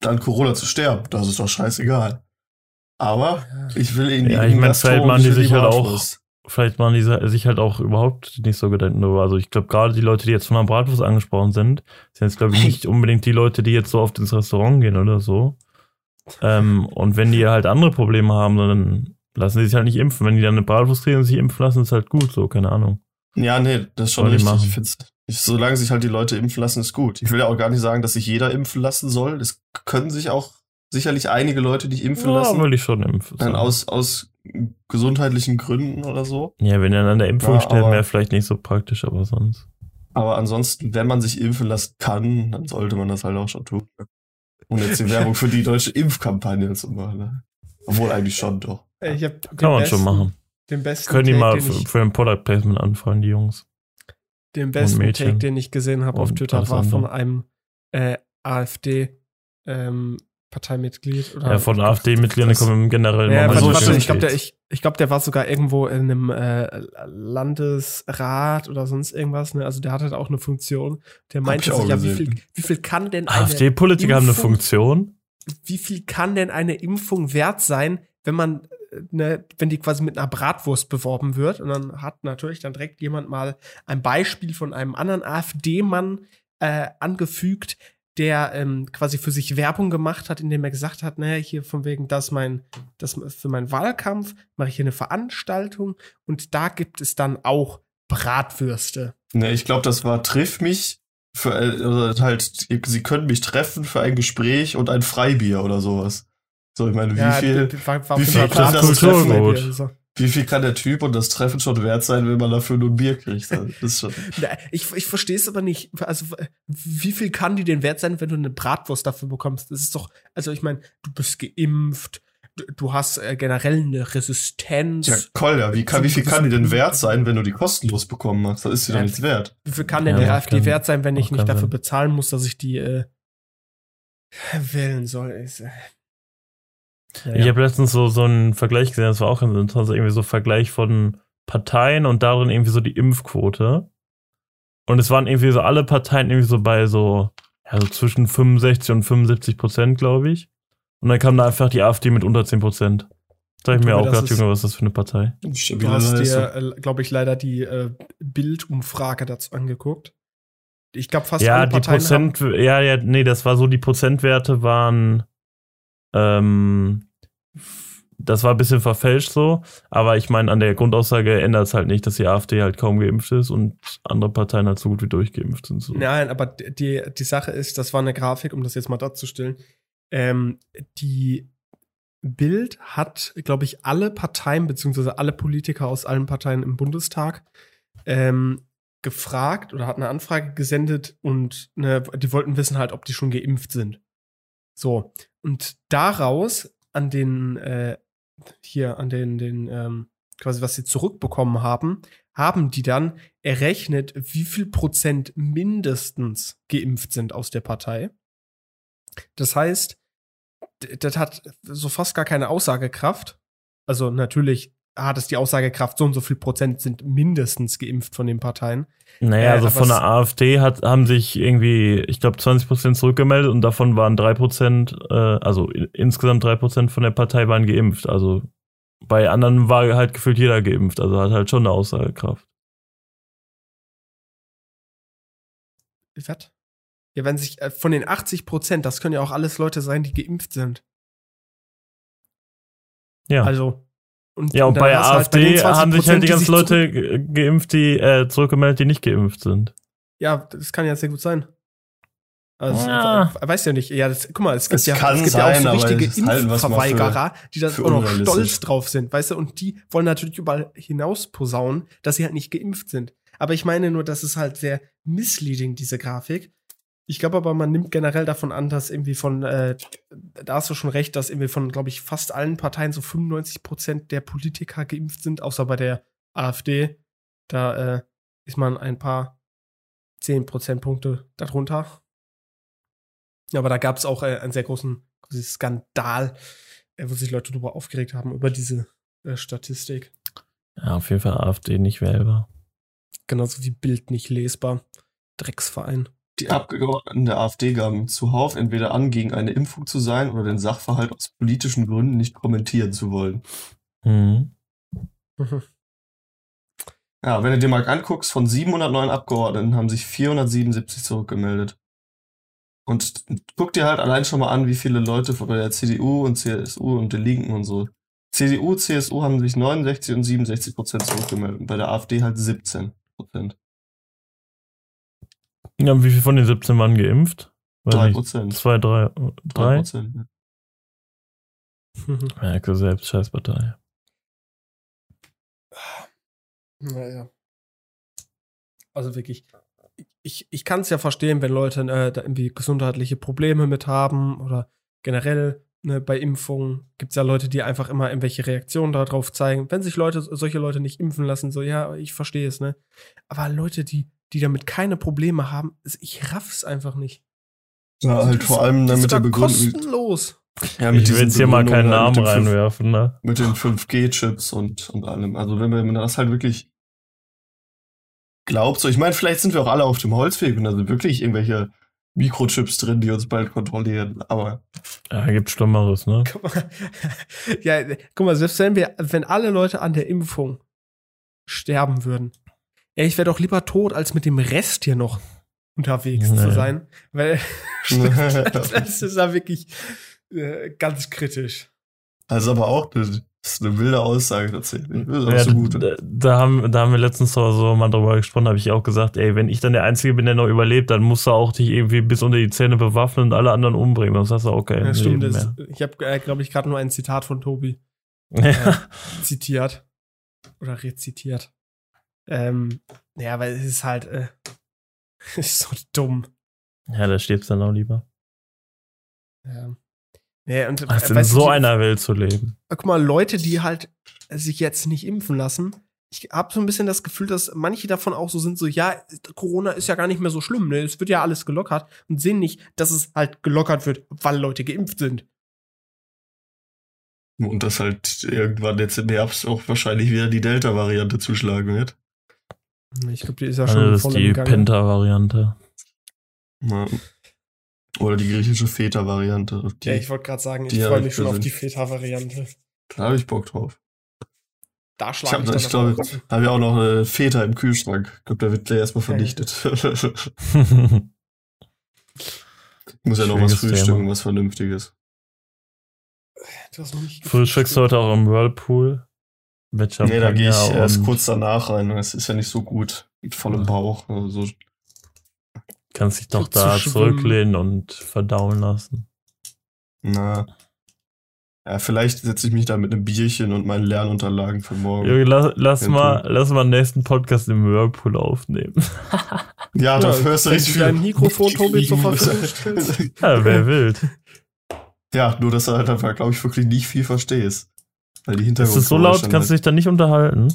dann Corona zu sterben, das ist doch scheißegal. Aber ich will in die Ja, ich mein, Gastro vielleicht machen die sich halt auch-. Vielleicht machen die sich halt auch überhaupt nicht so Gedanken darüber. Also ich glaube, gerade die Leute, die jetzt von der Bratwurst angesprochen sind, sind jetzt, glaube ich, nicht *laughs* unbedingt die Leute, die jetzt so oft ins Restaurant gehen oder so. Ähm, und wenn die halt andere Probleme haben, dann lassen sie sich halt nicht impfen. Wenn die dann eine Bratwurst kriegen und sich impfen lassen, ist halt gut, so, keine Ahnung. Ja, nee, das ist schon richtig. Ich find's, ich, solange sich halt die Leute impfen lassen, ist gut. Ich will ja auch gar nicht sagen, dass sich jeder impfen lassen soll. Es können sich auch sicherlich einige Leute nicht impfen Ja, lassen. will ich schon impfen. Dann aus, aus gesundheitlichen Gründen oder so. Ja, wenn dann an der Impfung Ja, sterben, wäre vielleicht nicht so praktisch, aber sonst. Aber ansonsten, wenn man sich impfen lassen kann, dann sollte man das halt auch schon tun. Und jetzt die *laughs* Werbung für die deutsche Impfkampagne zu machen. Ne? Obwohl eigentlich schon doch. Den Kann man besten, schon machen. Den besten Können die mal den für, für ein Product Placement anfangen, die Jungs. Den besten. Take, den ich gesehen habe auf Twitter, war von einem äh, AfD ähm, Parteimitglied. Oder Ja, von AfD-Mitgliedern kommen generell Ja, warte, so warte, ich glaube, der, ich, ich glaub, der war sogar irgendwo in einem äh, Landesrat oder sonst irgendwas. Ne? Also der hat halt auch eine Funktion. Der meinte sich, ja, wie viel, wie viel kann denn eine, AfD-Politiker haben eine Funktion. wie viel kann denn eine Impfung wert sein, wenn man, ne, wenn die quasi mit einer Bratwurst beworben wird? Und dann hat natürlich dann direkt jemand mal ein Beispiel von einem anderen AfD-Mann äh, angefügt, der ähm, quasi für sich Werbung gemacht hat, indem er gesagt hat, naja, hier von wegen, das mein, das für meinen Wahlkampf mache ich hier eine Veranstaltung und da gibt es dann auch Bratwürste. Ne, ich glaube, das war Triff mich für äh, oder halt, sie können mich treffen für ein Gespräch und ein Freibier oder sowas. So, ich meine, wie viel, war, war wie viel kann das Treffen? bei Gut. dir, so. wie viel kann der Typ und das Treffen schon wert sein, wenn man dafür nur ein Bier kriegt? Das ist schon. Na, Ich, ich verstehe es aber nicht. Also, wie viel kann die denn wert sein, wenn du eine Bratwurst dafür bekommst? Das ist doch, also ich meine, du bist geimpft, du, hast äh, generell eine Resistenz. Ja, Kolja, wie, kann, wie viel kann die denn wert sein, wenn du die kostenlos bekommen hast? Das ist sie Ja. doch nichts wert. Wie viel kann denn Ja, die AfD keinen- wert sein, wenn ich nicht dafür Sinn. bezahlen muss, dass ich die äh, wählen soll? Ist, äh, ja, Ich ja. habe letztens so, so einen Vergleich gesehen, das war auch interessant, so irgendwie so Vergleich von Parteien und darin irgendwie so die Impfquote. Und es waren irgendwie so alle Parteien irgendwie so bei so, ja, so zwischen 65 und 75 Prozent, glaube ich. Und dann kam da einfach die AfD mit unter 10 Prozent. Da hab ich mir auch ist- Junge, was ist das für eine Partei? Du hast dir, äh, glaube ich, leider die äh, Bildumfrage dazu angeguckt. Ich glaube, fast ja, alle die Parteien Prozent, ja, ja, nee, das war so, die Prozentwerte waren, ähm, das war ein bisschen verfälscht so, aber ich meine, an der Grundaussage ändert es halt nicht, dass die AfD halt kaum geimpft ist und andere Parteien halt so gut wie durchgeimpft sind. So. Nein, aber die, die Sache ist, das war eine Grafik, um das jetzt mal darzustellen. Ähm, die Bild hat, glaube ich, alle Parteien, beziehungsweise alle Politiker aus allen Parteien im Bundestag ähm, gefragt oder hat eine Anfrage gesendet und ne, die wollten wissen halt, ob die schon geimpft sind. So. Und daraus an den, äh, hier, an den, den, ähm, quasi, was sie zurückbekommen haben, haben die dann errechnet, wie viel Prozent mindestens geimpft sind aus der Partei. Das heißt, das hat so fast gar keine Aussagekraft. Also natürlich hat es die Aussagekraft, so und so viel Prozent sind mindestens geimpft von den Parteien. Naja, Äh, also von der AfD hat, haben sich irgendwie, ich glaube, 20 Prozent zurückgemeldet und davon waren drei Prozent, äh, also insgesamt drei Prozent von der Partei waren geimpft. Also bei anderen war halt gefühlt jeder geimpft, also hat halt schon eine Aussagekraft. Was? Ja, wenn sich äh, von den 80 Prozent, das können ja auch alles Leute sein, die geimpft sind. Ja. Also, Und, Ja, und bei du halt AfD den 20%, haben sich halt die ganzen Leute ge- geimpft, die äh, zurückgemeldet, die nicht geimpft sind. Ja, das kann ja sehr gut sein. Also, Ja. we- weiß ja nicht. Ja, das, guck mal, es gibt Es ja, kann es gibt ja sein, auch so richtige für- Impfverweigerer, die für auch noch stolz drauf sind, weißt du, und die wollen natürlich überall hinaus posaunen, dass sie halt nicht geimpft sind. Aber ich meine nur, das ist halt sehr misleading, diese Grafik. Ich glaube aber, man nimmt generell davon an, dass irgendwie von, äh, da hast du schon recht, dass irgendwie von, glaube ich, fast allen Parteien so 95 Prozent der Politiker geimpft sind, außer bei der AfD. Da äh, ist man ein paar 10 Prozentpunkte darunter. Ja, aber da gab es auch äh, einen sehr großen Skandal, äh, wo sich Leute darüber aufgeregt haben, über diese äh, Statistik. Ja, auf jeden Fall AfD nicht wählbar. Genauso wie Bild nicht lesbar. Drecksverein. Die Abgeordneten der AfD gaben zuhauf entweder an, gegen eine Impfung zu sein oder den Sachverhalt aus politischen Gründen nicht kommentieren zu wollen. Mhm. *laughs* Ja, wenn du dir mal anguckst, von 709 Abgeordneten haben sich 477 zurückgemeldet. Und guck dir halt allein schon mal an, wie viele Leute von der CDU und CSU und den Linken und so. CDU, CSU haben sich 69 und 67 Prozent zurückgemeldet. Und bei der AfD halt 17 Prozent. Ja, wie viel von den 17 waren geimpft? Weiß 3 nicht, Prozent. Zwei, drei, 3 drei? Prozent. Merke *laughs* selbst, Scheißpartei. Naja. Also wirklich. Ich, ich kann es ja verstehen, wenn Leute äh, da irgendwie gesundheitliche Probleme mit haben oder generell ne, bei Impfungen gibt es ja Leute, die einfach immer irgendwelche Reaktionen darauf zeigen. Wenn sich Leute, solche Leute nicht impfen lassen, so, ja, ich verstehe es, ne? Aber Leute, die, die damit keine Probleme haben, ich raff's einfach nicht. Ja, halt vor allem mit ist der Begründung. kostenlos. Ja, Ich will jetzt hier mal keinen Namen mit den fünf- reinwerfen, ne? Mit den 5G-Chips und, und allem. Also wenn man wenn man das halt wirklich glaubt, so, ich meine, vielleicht sind wir auch alle auf dem Holzweg und da sind wirklich irgendwelche Mikrochips drin, die uns bald kontrollieren. Aber Ja, gibt Schlimmeres, ne? Guck mal, *laughs* ja, guck mal, selbst wenn wir, wenn alle Leute an der Impfung sterben würden, ja, ich wäre doch lieber tot, als mit dem Rest hier noch unterwegs Nee. zu sein. Weil *laughs* *laughs* das ist ja wirklich äh, ganz kritisch. also aber auch eine, das ist eine wilde Aussage tatsächlich. Das ist auch Ja, so gut. da, da, haben, da haben wir letztens so, so mal drüber gesprochen, habe ich auch gesagt, ey, wenn ich dann der Einzige bin, der noch überlebt, dann musst du auch dich irgendwie bis unter die Zähne bewaffnen und alle anderen umbringen, sonst hast du auch kein Ja, stimmt, Leben das, mehr. ich habe, äh, glaube ich, gerade nur ein Zitat von Tobi Ja. *laughs* zitiert. Oder rezitiert. Ähm, ja, weil es ist halt, äh, *laughs* ist so dumm. ja, da stirbst du dann auch lieber. Ja. Nee, und, Was äh, in weißt du, so die- einer Welt zu leben. guck mal, Leute, die halt sich jetzt nicht impfen lassen, ich habe so ein bisschen das Gefühl, dass manche davon auch so sind, so, ja, Corona ist ja gar nicht mehr so schlimm, ne? Es wird ja alles gelockert und sehen nicht, dass es halt gelockert wird, weil Leute geimpft sind. Und dass halt irgendwann jetzt im Herbst auch wahrscheinlich wieder die Delta-Variante zuschlagen wird. Ich glaube, die ist ja schon Also das voll ist die. Penta-Variante. Ja. Oder die griechische Feta-Variante. Ja, ich wollte gerade sagen, ich freue hab mich ich schon auf die Feta-Variante. da habe ich Bock drauf. Da Ich schlage ich, dann ich glaube, aber auch- habe ja auch noch äh, Feta im Kühlschrank. Ich glaube, der wird gleich erstmal vernichtet. *laughs* Muss ja noch was frühstücken, Thema. was Vernünftiges. Du hast noch nicht Frühstückst du heute auch im Whirlpool? Mit Nee, da gehe ich erst kurz danach rein. Das ist ja nicht so gut. Mit vollem Ja. Bauch. Also, Kannst dich doch Zu da schwimmen. zurücklehnen und verdauen lassen. na. Ja, vielleicht setze ich mich da mit einem Bierchen und meinen Lernunterlagen für morgen. Junge, lass, lass Ja, mal, lass mal den nächsten Podcast im Whirlpool aufnehmen. *laughs* Ja, da hörst du richtig viel. dein Mikrofon, Tobi, zur Verfügung *laughs* stellst. ja, wer wild. Ja, nur dass du halt einfach, glaube ich, wirklich nicht viel verstehst. Weil die Ist Hintergrund. es so laut, kannst du dich dann nicht unterhalten?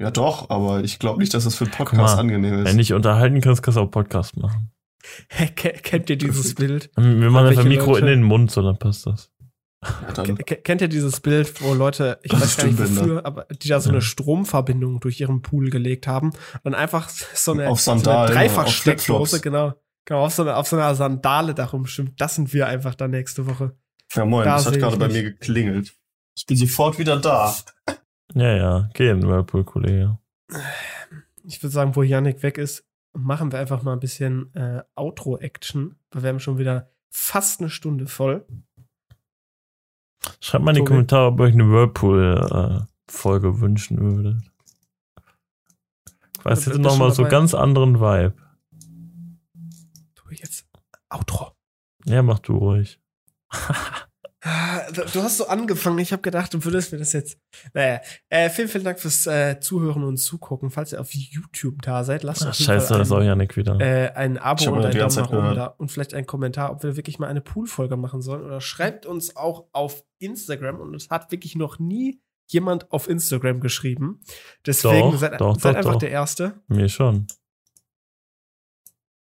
Ja, doch, aber ich glaube nicht, dass das für einen Podcast mal, angenehm ist. Wenn du dich unterhalten kannst, kannst du auch Podcast machen. Hä, ke- kennt ihr dieses *laughs* Bild? Wir machen einfach Mikro Leute? in den Mund, so dann passt das. Ja, Kennt ihr dieses Bild, wo Leute, ich weiß gar nicht wofür, aber die da so Ja. eine Stromverbindung durch ihren Pool gelegt haben und einfach so eine, Auf so eine Dreifachsteckdose, genau, genau auf, so eine, auf so einer Sandale da rumstimmt. Das sind wir einfach dann nächste Woche. ja, moin, Da das hat gerade ich bei mir geklingelt. Ich bin sofort wieder da. Ja, ja, geh in den Whirlpool, Kollege. Ich würde sagen, wo Yannick weg ist, machen wir einfach mal ein bisschen äh, Outro-Action, weil wir haben schon wieder fast eine Stunde voll. Schreibt mal in die Tobi? Kommentare, ob euch eine Whirlpool äh, Folge wünschen würdet. Ich weiß jetzt du noch schon mal so ganz anderen Vibe. Du jetzt Outro. Ja, mach du ruhig. *laughs* Ah, Du hast so angefangen, ich habe gedacht, du würdest mir das jetzt. Naja, äh, vielen, vielen Dank fürs äh, Zuhören und Zugucken. Falls ihr auf YouTube da seid, lasst Ach, auf jeden scheiße, Fall das ist auch Janik wieder. äh, ein Abo und die Daumen nach oben da und vielleicht einen Kommentar, ob wir wirklich mal eine Pool-Folge machen sollen. Oder schreibt uns auch auf Instagram und es hat wirklich noch nie jemand auf Instagram geschrieben. Deswegen Doch, seid, doch, seid doch, einfach doch. der Erste. Mir schon.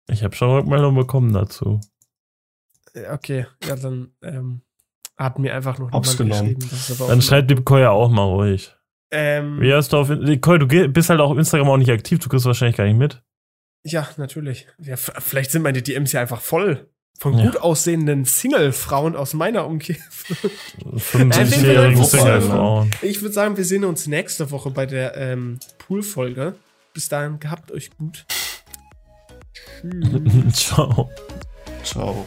Ich habe schon Rückmeldung bekommen dazu. Äh, Okay, ja, dann ähm, hat mir einfach noch niemand genommen. geschrieben. Dann schreibt die Koya auch mal ruhig. ähm, Wie hast du auf Nicole, du bist halt auch auf Instagram auch nicht aktiv, du kriegst wahrscheinlich gar nicht mit. Ja, natürlich. Ja, vielleicht sind meine DMs ja einfach voll von Ja. gut aussehenden Single-Frauen aus meiner Umgebung. *laughs* 75-jährigen Äh, Single-Frauen. Ich würde sagen, wir sehen uns nächste Woche bei der ähm, Pool-Folge. Bis dahin, gehabt euch gut. Tschüss. *laughs* Ciao. Ciao.